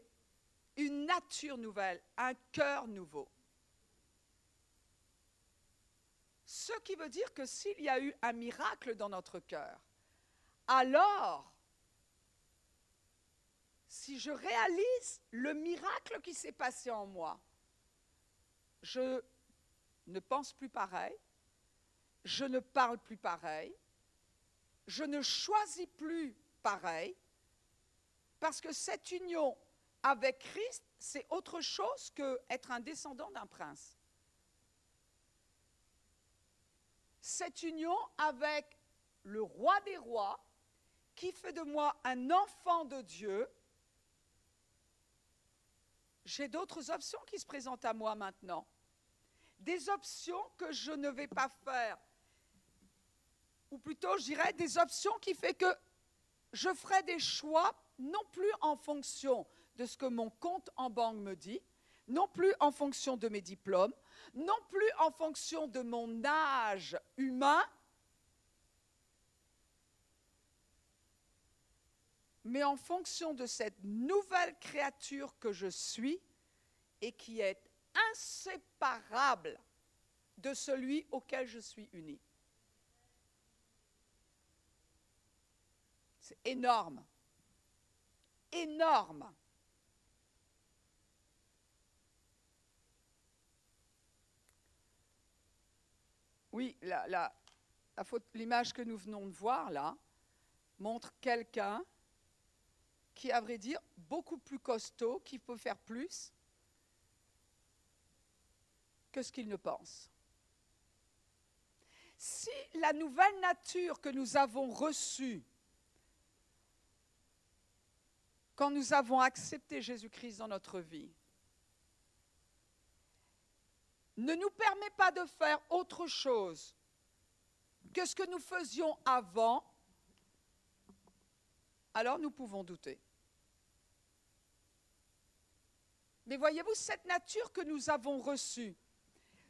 [SPEAKER 1] une nature nouvelle, un cœur nouveau. Ce qui veut dire que s'il y a eu un miracle dans notre cœur, alors si je réalise le miracle qui s'est passé en moi, je ne pense plus pareil, je ne parle plus pareil, je ne choisis plus pareil, parce que cette union avec Christ, c'est autre chose qu'être un descendant d'un prince. Cette union avec le roi des rois, qui fait de moi un enfant de Dieu, j'ai d'autres options qui se présentent à moi maintenant. Des options que je ne vais pas faire. Ou plutôt, je dirais, des options qui font que je ferai des choix non plus en fonction de ce que mon compte en banque me dit, non plus en fonction de mes diplômes, non plus en fonction de mon âge humain, mais en fonction de cette nouvelle créature que je suis et qui est inséparable de celui auquel je suis uni. C'est énorme. Énorme. Oui, l'image que nous venons de voir là montre quelqu'un qui à vrai dire, beaucoup plus costaud, qui peut faire plus que ce qu'il ne pense. Si la nouvelle nature que nous avons reçue quand nous avons accepté Jésus-Christ dans notre vie, ne nous permet pas de faire autre chose que ce que nous faisions avant, alors nous pouvons douter. Mais voyez-vous, cette nature que nous avons reçue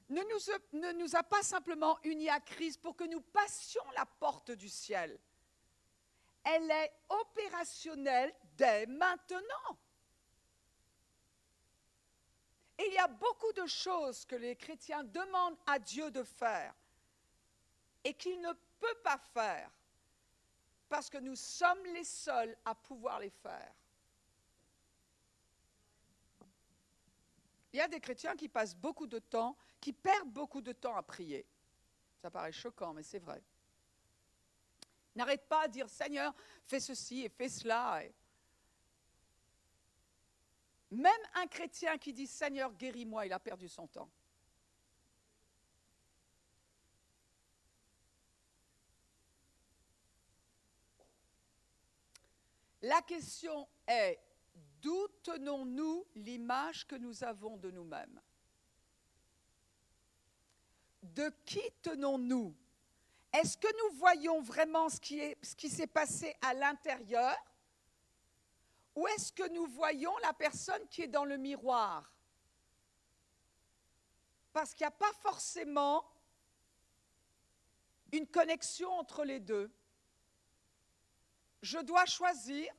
[SPEAKER 1] ne nous, a pas simplement unis à Christ pour que nous passions la porte du ciel. Elle est opérationnelle dès maintenant. Il y a beaucoup de choses que les chrétiens demandent à Dieu de faire et qu'il ne peut pas faire parce que nous sommes les seuls à pouvoir les faire. Il y a des chrétiens qui passent beaucoup de temps, qui perdent beaucoup de temps à prier. Ça paraît choquant, mais c'est vrai. N'arrête pas à dire Seigneur, fais ceci et fais cela. Même un chrétien qui dit Seigneur, guéris-moi, il a perdu son temps. La question est, d'où tenons-nous l'image que nous avons de nous-mêmes? De qui tenons-nous? Est-ce que nous voyons vraiment ce qui, s'est passé à l'intérieur? Ou est-ce que nous voyons la personne qui est dans le miroir? Parce qu'il n'y a pas forcément une connexion entre les deux. Je dois choisir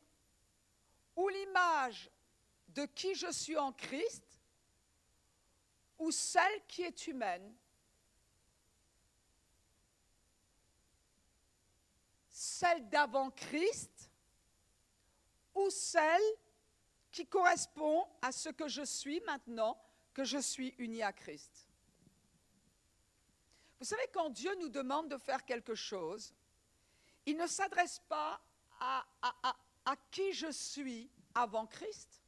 [SPEAKER 1] ou l'image de qui je suis en Christ ou celle qui est humaine. Celle d'avant Christ ou celle qui correspond à ce que je suis maintenant, que je suis uni à Christ. Vous savez, quand Dieu nous demande de faire quelque chose, il ne s'adresse pas à, qui je suis avant Christ.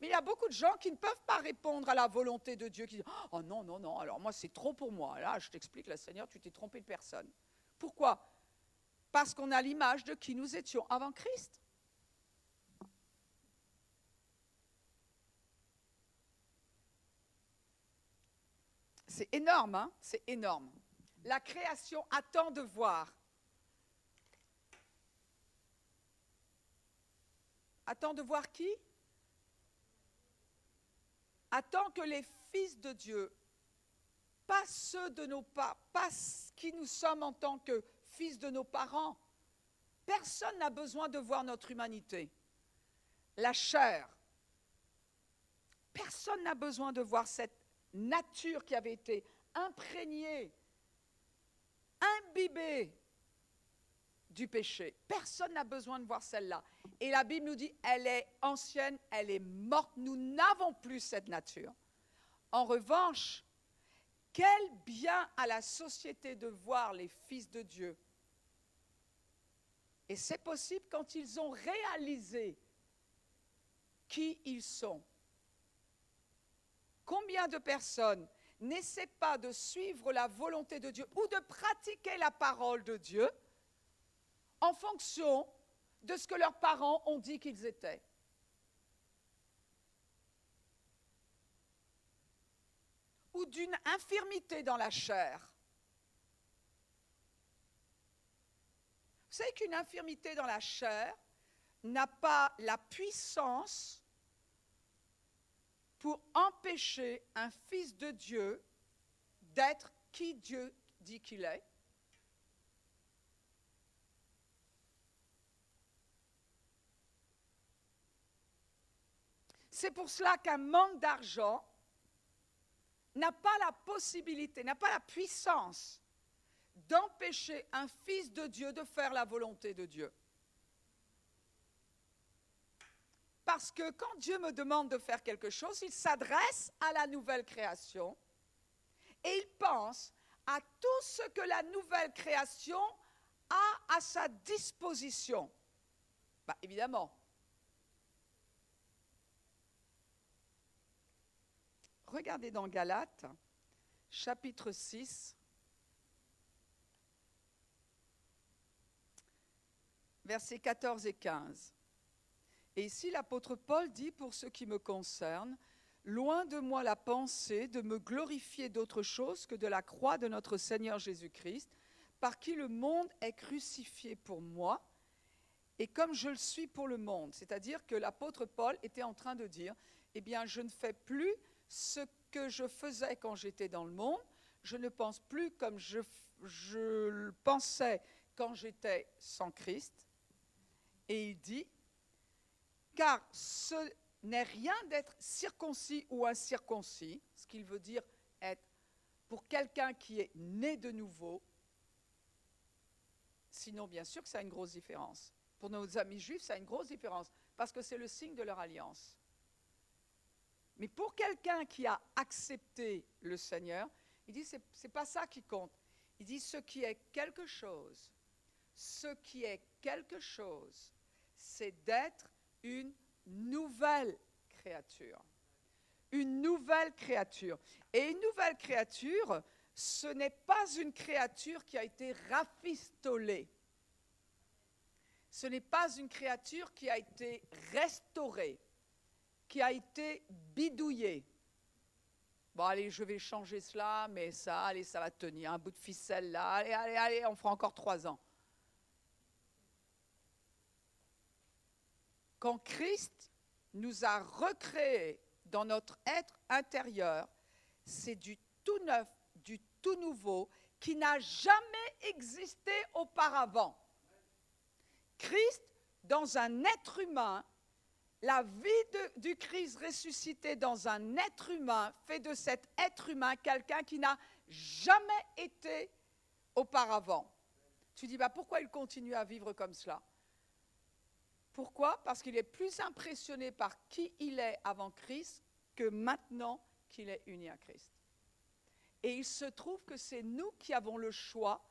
[SPEAKER 1] Mais il y a beaucoup de gens qui ne peuvent pas répondre à la volonté de Dieu, qui disent Oh non, non, non, alors moi c'est trop pour moi. Là, je t'explique, la Seigneur, tu t'es trompé de personne. Pourquoi? Parce qu'on a l'image de qui nous étions avant Christ. C'est énorme, hein? C'est énorme. La création attend de voir Attends de voir qui? Attends que les fils de Dieu, pas ceux de nos pas, pas qui nous sommes en tant que fils de nos parents. Personne n'a besoin de voir notre humanité. La chair. Personne n'a besoin de voir cette nature qui avait été imprégnée, imbibée du péché. Personne n'a besoin de voir celle-là. Et la Bible nous dit, elle est ancienne, elle est morte, nous n'avons plus cette nature. En revanche, quel bien à la société de voir les fils de Dieu. Et c'est possible quand ils ont réalisé qui ils sont. Combien de personnes n'essaient pas de suivre la volonté de Dieu ou de pratiquer la parole de Dieu en fonction de ce que leurs parents ont dit qu'ils étaient. Ou d'une infirmité dans la chair. Vous savez qu'une infirmité dans la chair n'a pas la puissance pour empêcher un fils de Dieu d'être qui Dieu dit qu'il est. C'est pour cela qu'un manque d'argent n'a pas la possibilité, n'a pas la puissance d'empêcher un fils de Dieu de faire la volonté de Dieu. Parce que quand Dieu me demande de faire quelque chose, il s'adresse à la nouvelle création et il pense à tout ce que la nouvelle création a à sa disposition Bah, évidemment. Regardez dans Galates, chapitre 6, versets 14 et 15. Et ici, l'apôtre Paul dit, pour ce qui me concerne, Loin de moi la pensée de me glorifier d'autre chose que de la croix de notre Seigneur Jésus-Christ, par qui le monde est crucifié pour moi, et comme je le suis pour le monde. C'est-à-dire que l'apôtre Paul était en train de dire, eh bien, je ne fais plus ce que je faisais quand j'étais dans le monde, je ne pense plus comme je, je pensais quand j'étais sans Christ. Et il dit, car ce n'est rien d'être circoncis ou incirconcis, ce qu'il veut dire être pour quelqu'un qui est né de nouveau. Sinon, bien sûr que ça a une grosse différence. Pour nos amis juifs, ça a une grosse différence, parce que c'est le signe de leur alliance. Mais pour quelqu'un qui a accepté le Seigneur, il dit, ce n'est pas ça qui compte. Il dit, ce qui est quelque chose, ce qui est quelque chose, c'est d'être une nouvelle créature. Une nouvelle créature. Et une nouvelle créature, ce n'est pas une créature qui a été rafistolée. Ce n'est pas une créature qui a été restaurée, qui a été bidouillée. Bon, allez, je vais changer cela, mais ça, allez, ça va tenir. Un bout de ficelle là, allez, allez, allez, on fera encore trois ans. quand Christ nous a recréés dans notre être intérieur, c'est du tout neuf, du tout nouveau, qui n'a jamais existé auparavant. Christ, dans un être humain, la vie du Christ ressuscité dans un être humain fait de cet être humain quelqu'un qui n'a jamais été auparavant. Tu dis, bah, pourquoi il continue à vivre comme cela? Pourquoi? Parce qu'il est plus impressionné par qui il est avant Christ que maintenant qu'il est uni à Christ. Et il se trouve que c'est nous qui avons le choix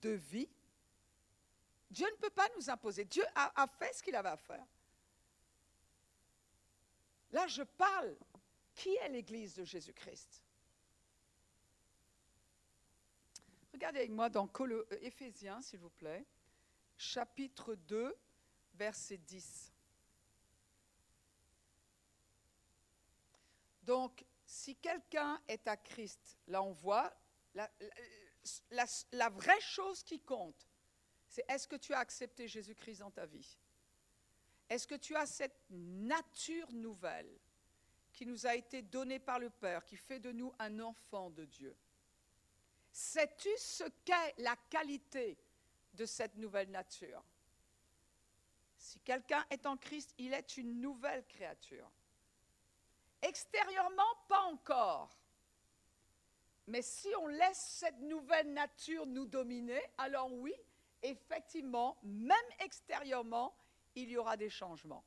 [SPEAKER 1] de vie. Dieu ne peut pas nous imposer. Dieu a, fait ce qu'il avait à faire. Là, je parle. Qui est l'Église de Jésus-Christ? Regardez avec moi dans Éphésiens, s'il vous plaît, chapitre 2, verset 10. Donc, si quelqu'un est à Christ, là on voit, la, la vraie chose qui compte, c'est est-ce que tu as accepté Jésus-Christ dans ta vie? Est-ce que tu as cette nature nouvelle qui nous a été donnée par le Père, qui fait de nous un enfant de Dieu? Sais-tu ce qu'est la qualité de cette nouvelle nature? Si quelqu'un est en Christ, il est une nouvelle créature. Extérieurement, pas encore. Mais si on laisse cette nouvelle nature nous dominer, alors oui, effectivement, même extérieurement, il y aura des changements.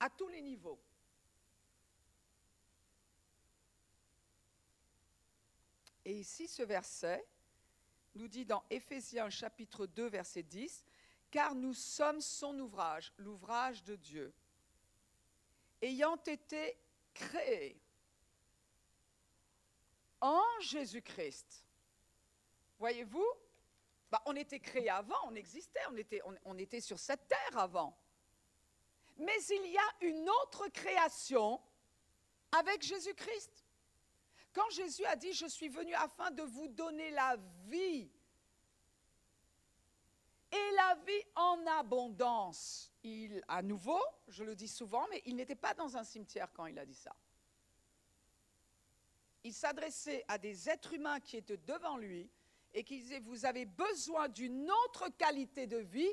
[SPEAKER 1] À tous les niveaux. Et ici, ce verset nous dit dans Éphésiens chapitre 2, verset 10, car nous sommes son ouvrage, l'ouvrage de Dieu, ayant été créés en Jésus-Christ. Voyez-vous bah, On était créés avant, on existait, on était, on était sur cette terre avant. Mais il y a une autre création avec Jésus-Christ. Quand Jésus a dit, je suis venu afin de vous donner la vie et la vie en abondance. Il, à nouveau, je le dis souvent, mais il n'était pas dans un cimetière quand il a dit ça. Il s'adressait à des êtres humains qui étaient devant lui et qui disaient, vous avez besoin d'une autre qualité de vie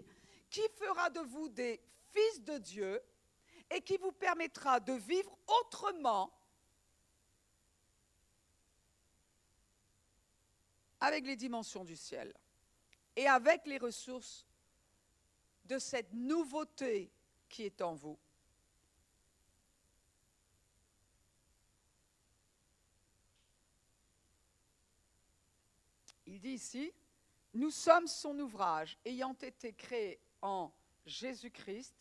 [SPEAKER 1] qui fera de vous des fils de Dieu et qui vous permettra de vivre autrement avec les dimensions du ciel et avec les ressources de cette nouveauté qui est en vous. Il dit ici, nous sommes son ouvrage, ayant été créé en Jésus-Christ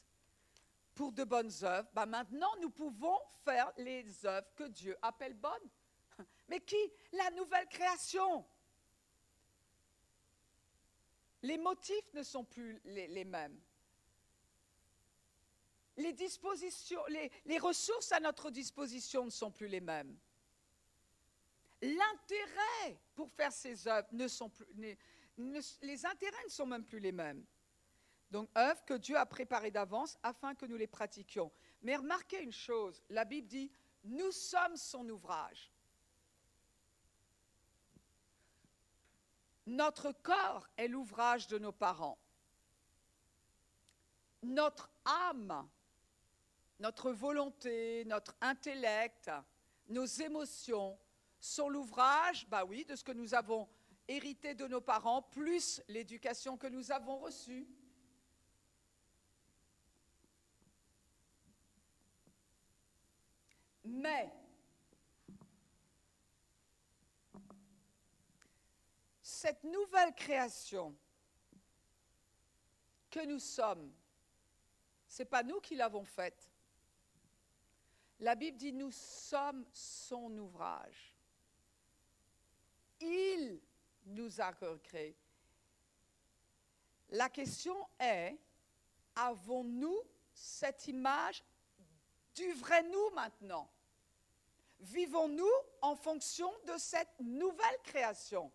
[SPEAKER 1] pour de bonnes œuvres, bah maintenant nous pouvons faire les œuvres que Dieu appelle bonnes. Mais qui? La nouvelle création. Les motifs ne sont plus les, mêmes. Les dispositions, les ressources à notre disposition ne sont plus les mêmes. L'intérêt pour faire ces œuvres ne sont plus, les intérêts ne sont même plus les mêmes. Donc, œuvres que Dieu a préparées d'avance afin que nous les pratiquions. Mais remarquez une chose, la Bible dit, nous sommes son ouvrage. Notre corps est l'ouvrage de nos parents. Notre âme, notre volonté, notre intellect, nos émotions sont l'ouvrage, bah oui, de ce que nous avons hérité de nos parents, plus l'éducation que nous avons reçue. Mais cette nouvelle création que nous sommes, c'est pas nous qui l'avons faite. La Bible dit nous sommes son ouvrage. Il nous a recréés. La question est, avons-nous cette image du vrai nous maintenant? Vivons-nous en fonction de cette nouvelle création?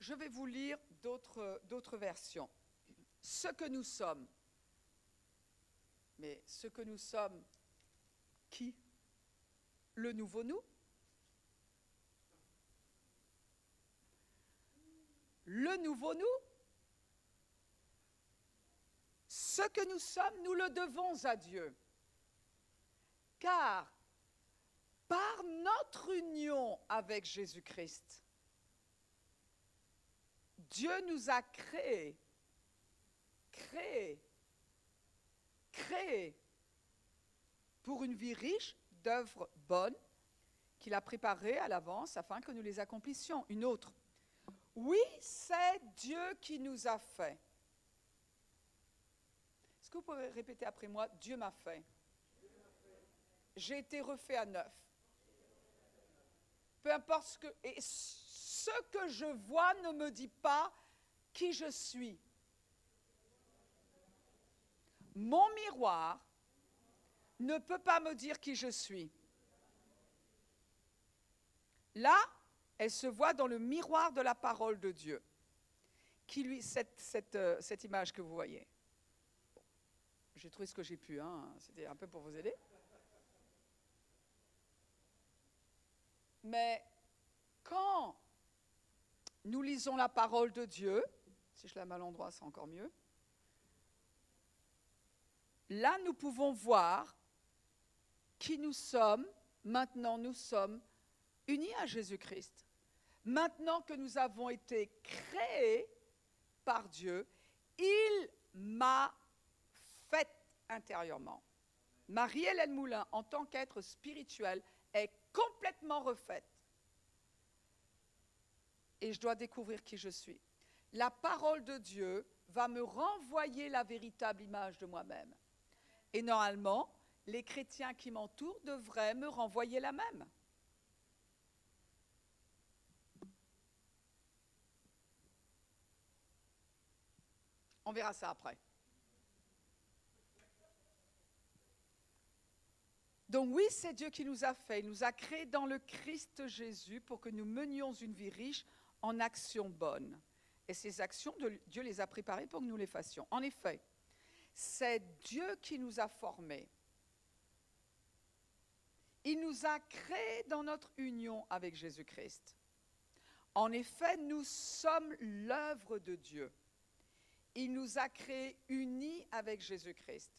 [SPEAKER 1] Je vais vous lire d'autres d'autres versions. Ce que nous sommes. Mais ce que nous sommes, qui Le nouveau nous Le nouveau nous Ce que nous sommes, nous le devons à Dieu. Car par notre union avec Jésus-Christ, Dieu nous a créés, créés, créés pour une vie riche d'œuvres bonnes qu'il a préparées à l'avance afin que nous les accomplissions. Une autre. Oui, c'est Dieu qui nous a fait. Est-ce que vous pouvez répéter après moi Dieu m'a fait. J'ai été refait à neuf. Peu importe ce que. Et ce que je vois ne me dit pas qui je suis. Mon miroir ne peut pas me dire qui je suis. Là, elle se voit dans le miroir de la parole de Dieu, qui lui, cette, cette, euh, image que vous voyez. J'ai trouvé ce que j'ai pu, hein, c'était un peu pour vous aider. Mais quand nous lisons la parole de Dieu, si je la mets à l'endroit, c'est encore mieux. Là, nous pouvons voir qui nous sommes. Maintenant, nous sommes unis à Jésus-Christ. Maintenant que nous avons été créés par Dieu, il m'a fait intérieurement. Marie-Hélène Moulin, en tant qu'être spirituel, est complètement refaite. Et je dois découvrir qui je suis. La parole de Dieu va me renvoyer la véritable image de moi-même. Et normalement, les chrétiens qui m'entourent devraient me renvoyer la même. On verra ça après. Donc oui, c'est Dieu qui nous a fait. Il nous a créés dans le Christ Jésus pour que nous menions une vie riche en actions bonnes. Et ces actions, Dieu les a préparées pour que nous les fassions. En effet, c'est Dieu qui nous a formés. Il nous a créés dans notre union avec Jésus-Christ. En effet, nous sommes l'œuvre de Dieu. Il nous a créés unis avec Jésus-Christ.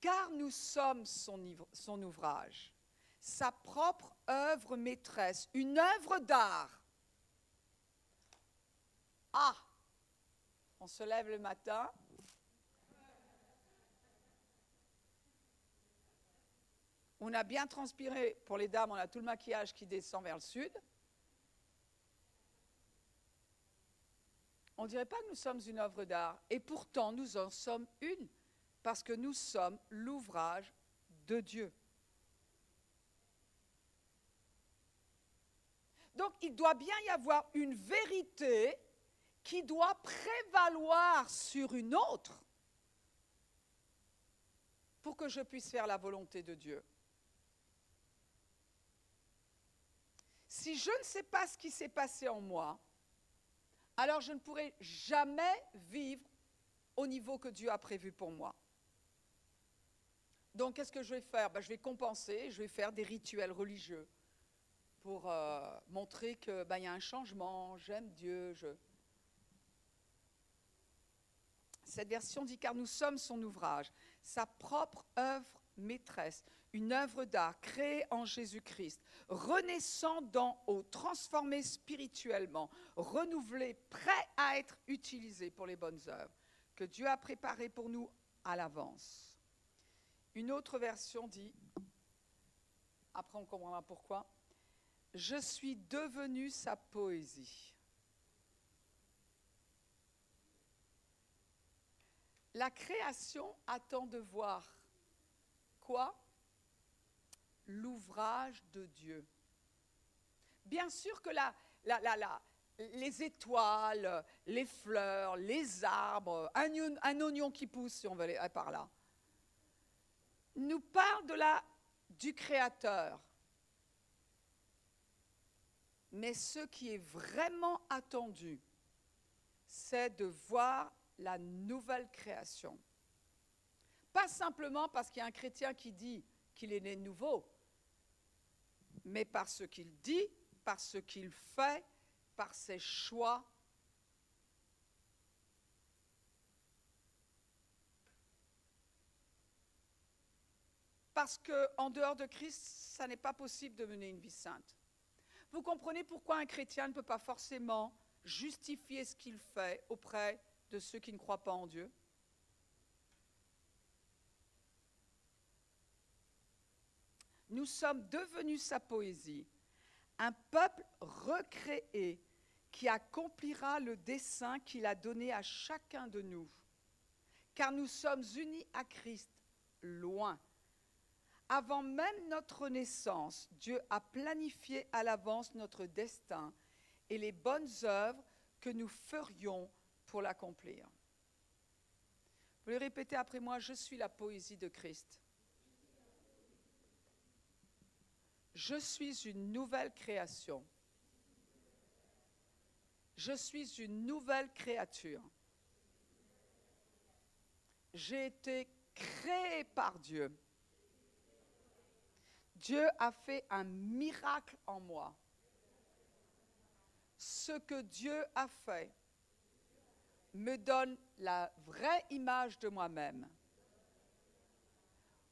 [SPEAKER 1] Car nous sommes son, ouvrage, sa propre œuvre maîtresse, une œuvre d'art. Ah, on se lève le matin. On a bien transpiré. Pour les dames, on a tout le maquillage qui descend vers le sud. On ne dirait pas que nous sommes une œuvre d'art, et pourtant nous en sommes une, parce que nous sommes l'ouvrage de Dieu. Donc il doit bien y avoir une vérité qui doit prévaloir sur une autre pour que je puisse faire la volonté de Dieu. Si je ne sais pas ce qui s'est passé en moi, alors je ne pourrai jamais vivre au niveau que Dieu a prévu pour moi. Donc qu'est-ce que je vais faire? Ben, Je vais compenser, je vais faire des rituels religieux pour euh, montrer qu'il ben, y a un changement, j'aime Dieu. Cette version dit car nous sommes son ouvrage, sa propre œuvre maîtresse, une œuvre d'art créée en Jésus-Christ, renaissant d'en haut, transformée spirituellement, renouvelée, prêt à être utilisée pour les bonnes œuvres que Dieu a préparées pour nous à l'avance. Une autre version dit, après on comprendra pourquoi, je suis devenu sa poésie. La création attend de voir quoi? L'ouvrage de Dieu. Bien sûr que la, la, les étoiles, les fleurs, les arbres, un, oignon qui pousse, si on veut aller par là, nous parlent de la, du Créateur. Mais ce qui est vraiment attendu, c'est de voir la nouvelle création. Pas simplement parce qu'il y a un chrétien qui dit qu'il est né nouveau, mais par ce qu'il dit, par ce qu'il fait, par ses choix. Parce qu'en dehors de Christ, ça n'est pas possible de mener une vie sainte. Vous comprenez pourquoi un chrétien ne peut pas forcément justifier ce qu'il fait auprès de ceux qui ne croient pas en Dieu? Nous sommes devenus sa poésie, un peuple recréé qui accomplira le dessein qu'il a donné à chacun de nous. Car nous sommes unis à Christ, loin. Avant même notre naissance, Dieu a planifié à l'avance notre destin et les bonnes œuvres que nous ferions pour l'accomplir. Vous le répétez après moi, je suis la poésie de Christ. Je suis une nouvelle création. Je suis une nouvelle créature. J'ai été créé par Dieu. Dieu a fait un miracle en moi. Ce que Dieu a fait me donne la vraie image de moi-même.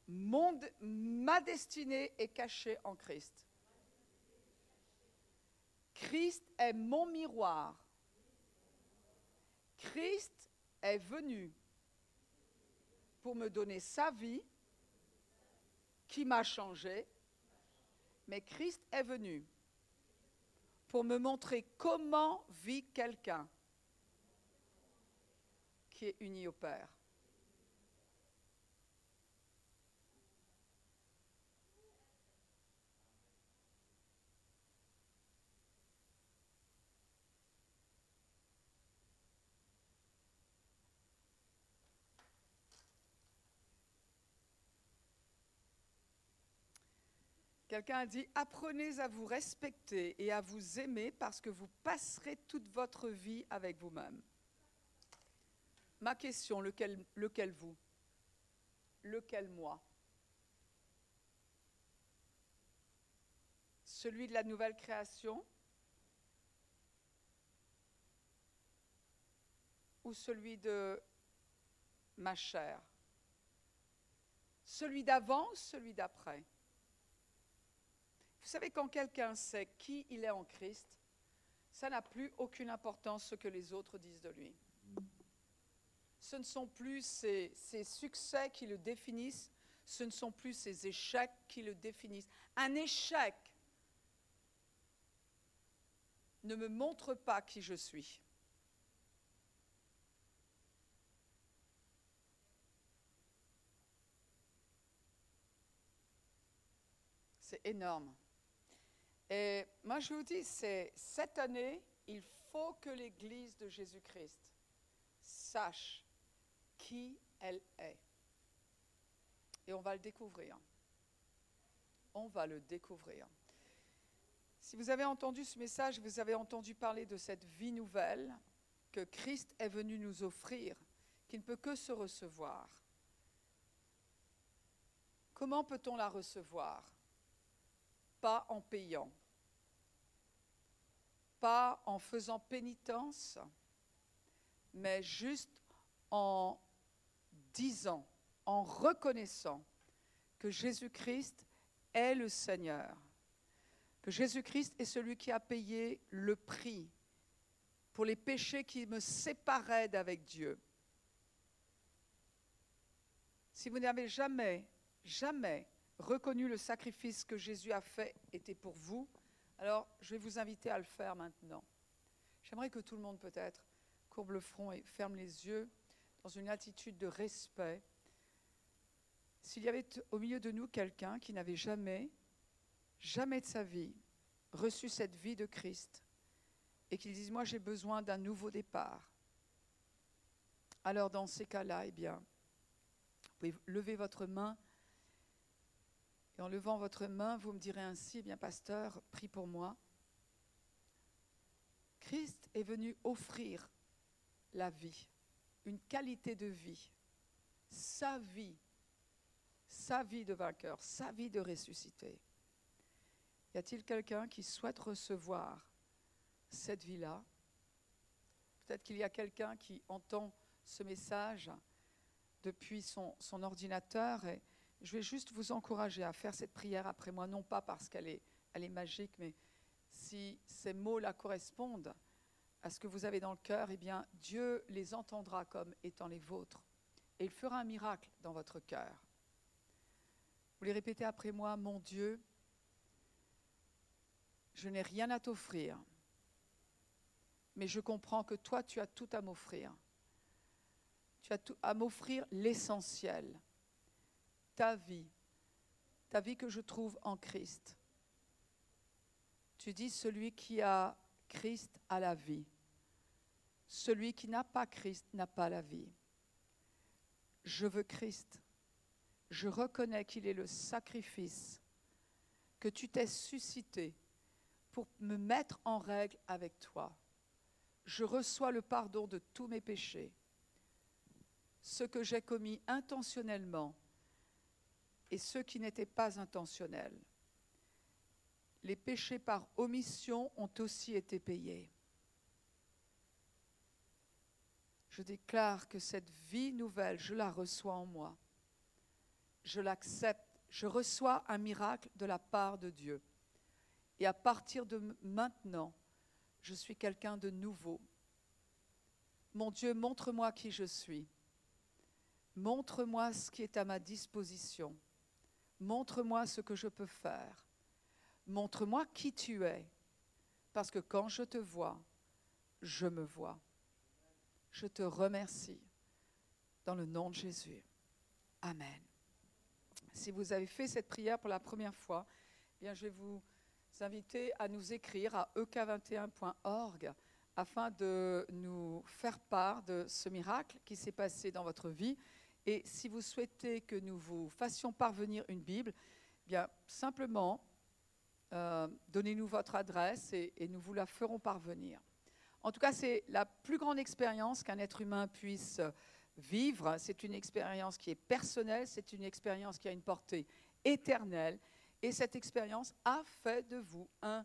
[SPEAKER 1] Ma destinée est cachée en Christ. Christ est mon miroir. Christ est venu pour me donner sa vie qui m'a changé, mais Christ est venu pour me montrer comment vit quelqu'un qui est uni au Père. Quelqu'un a dit, apprenez à vous respecter et à vous aimer parce que vous passerez toute votre vie avec vous-même. Ma question, lequel, lequel vous? Lequel moi? Celui de la nouvelle création? Ou celui de ma chair? Celui d'avant ou celui d'après? Vous savez, quand quelqu'un sait qui il est en Christ, ça n'a plus aucune importance ce que les autres disent de lui. Ce ne sont plus ses, ses succès qui le définissent, ce ne sont plus ses échecs qui le définissent. Un échec ne me montre pas qui je suis. C'est énorme. Et moi, je vous dis, c'est cette année, il faut que l'Église de Jésus-Christ sache qui elle est. Et on va le découvrir. On va le découvrir. Si vous avez entendu ce message, vous avez entendu parler de cette vie nouvelle que Christ est venu nous offrir, qui ne peut que se recevoir. Comment peut-on la recevoir? Pas en payant, pas en faisant pénitence, mais juste en disant, en reconnaissant que Jésus-Christ est le Seigneur, que Jésus-Christ est celui qui a payé le prix pour les péchés qui me séparaient d'avec Dieu. Si vous n'avez jamais, jamais reconnu le sacrifice que Jésus a fait était pour vous, alors je vais vous inviter à le faire maintenant. J'aimerais que tout le monde peut-être courbe le front et ferme les yeux dans une attitude de respect. S'il y avait au milieu de nous quelqu'un qui n'avait jamais, jamais de sa vie, reçu cette vie de Christ, et qu'il dise, moi j'ai besoin d'un nouveau départ, alors dans ces cas-là, eh bien, vous pouvez lever votre main, et en levant votre main, vous me direz ainsi, eh bien pasteur, prie pour moi. Christ est venu offrir la vie une qualité de vie, sa vie, sa vie de vainqueur, sa vie de ressuscité. Y a-t-il quelqu'un qui souhaite recevoir cette vie-là? Peut-être qu'il y a quelqu'un qui entend ce message depuis son, son, ordinateur et je vais juste vous encourager à faire cette prière après moi, non pas parce qu'elle est, magique, mais si ces mots-là correspondent à ce que vous avez dans le cœur, eh bien, Dieu les entendra comme étant les vôtres. Et il fera un miracle dans votre cœur. Vous les répétez après moi, mon Dieu, je n'ai rien à t'offrir, mais je comprends que toi, tu as tout à m'offrir. Tu as tout à m'offrir l'essentiel, ta vie, ta vie que je trouve en Christ. Tu dis, celui qui a Christ a la vie. Celui qui n'a pas Christ n'a pas la vie. Je veux Christ. Je reconnais qu'il est le sacrifice que tu t'es suscité pour me mettre en règle avec toi. Je reçois le pardon de tous mes péchés, ce que j'ai commis intentionnellement et ceux qui n'étaient pas intentionnels. Les péchés par omission ont aussi été payés. je déclare que cette vie nouvelle, je la reçois en moi. Je l'accepte. Je reçois un miracle de la part de Dieu. Et à partir de maintenant, je suis quelqu'un de nouveau. Mon Dieu, montre-moi qui je suis. Montre-moi ce qui est à ma disposition. Montre-moi ce que je peux faire. Montre-moi qui tu es. Parce que quand je te vois, je me vois je te remercie dans le nom de Jésus. Amen. Si vous avez fait cette prière pour la première fois, eh bien je vais vous inviter à nous écrire à ek21.org afin de nous faire part de ce miracle qui s'est passé dans votre vie. Et si vous souhaitez que nous vous fassions parvenir une Bible, eh bien simplement euh, donnez-nous votre adresse et nous vous la ferons parvenir. En tout cas, c'est la plus grande expérience qu'un être humain puisse vivre. C'est une expérience qui est personnelle, c'est une expérience qui a une portée éternelle. Et cette expérience a fait de vous un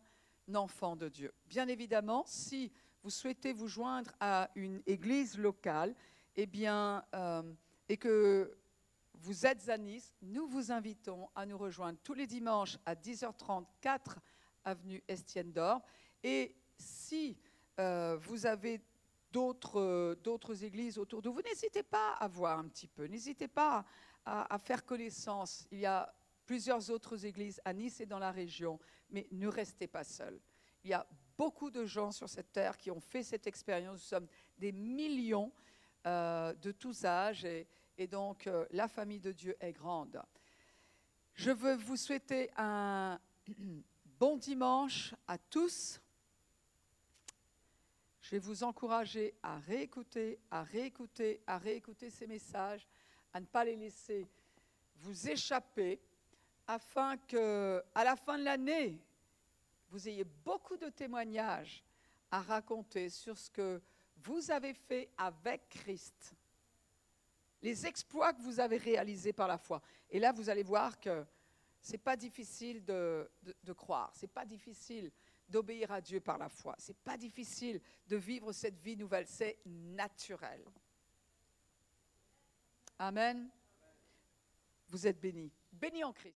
[SPEAKER 1] enfant de Dieu. Bien évidemment, si vous souhaitez vous joindre à une église locale, eh bien, euh, et que vous êtes à Nice, nous vous invitons à nous rejoindre tous les dimanches à 10h30, 4 avenue Estienne d'Or. Et si euh, vous avez euh, d'autres églises autour de vous, n'hésitez pas à voir un petit peu, n'hésitez pas à, faire connaissance. Il y a plusieurs autres églises à Nice et dans la région, mais ne restez pas seuls. Il y a beaucoup de gens sur cette terre qui ont fait cette expérience. Nous sommes des millions euh, de tous âges donc la famille de Dieu est grande. Je veux vous souhaiter un bon dimanche à tous. Je vais vous encourager à réécouter, à réécouter, à réécouter ces messages, à ne pas les laisser vous échapper, afin que, à la fin de l'année, vous ayez beaucoup de témoignages à raconter sur ce que vous avez fait avec Christ, les exploits que vous avez réalisés par la foi. Et là, vous allez voir que c'est pas difficile de, croire, c'est pas difficile d'obéir à Dieu par la foi, c'est pas difficile de vivre cette vie nouvelle, c'est naturel. Amen. Vous êtes bénis, bénis en Christ.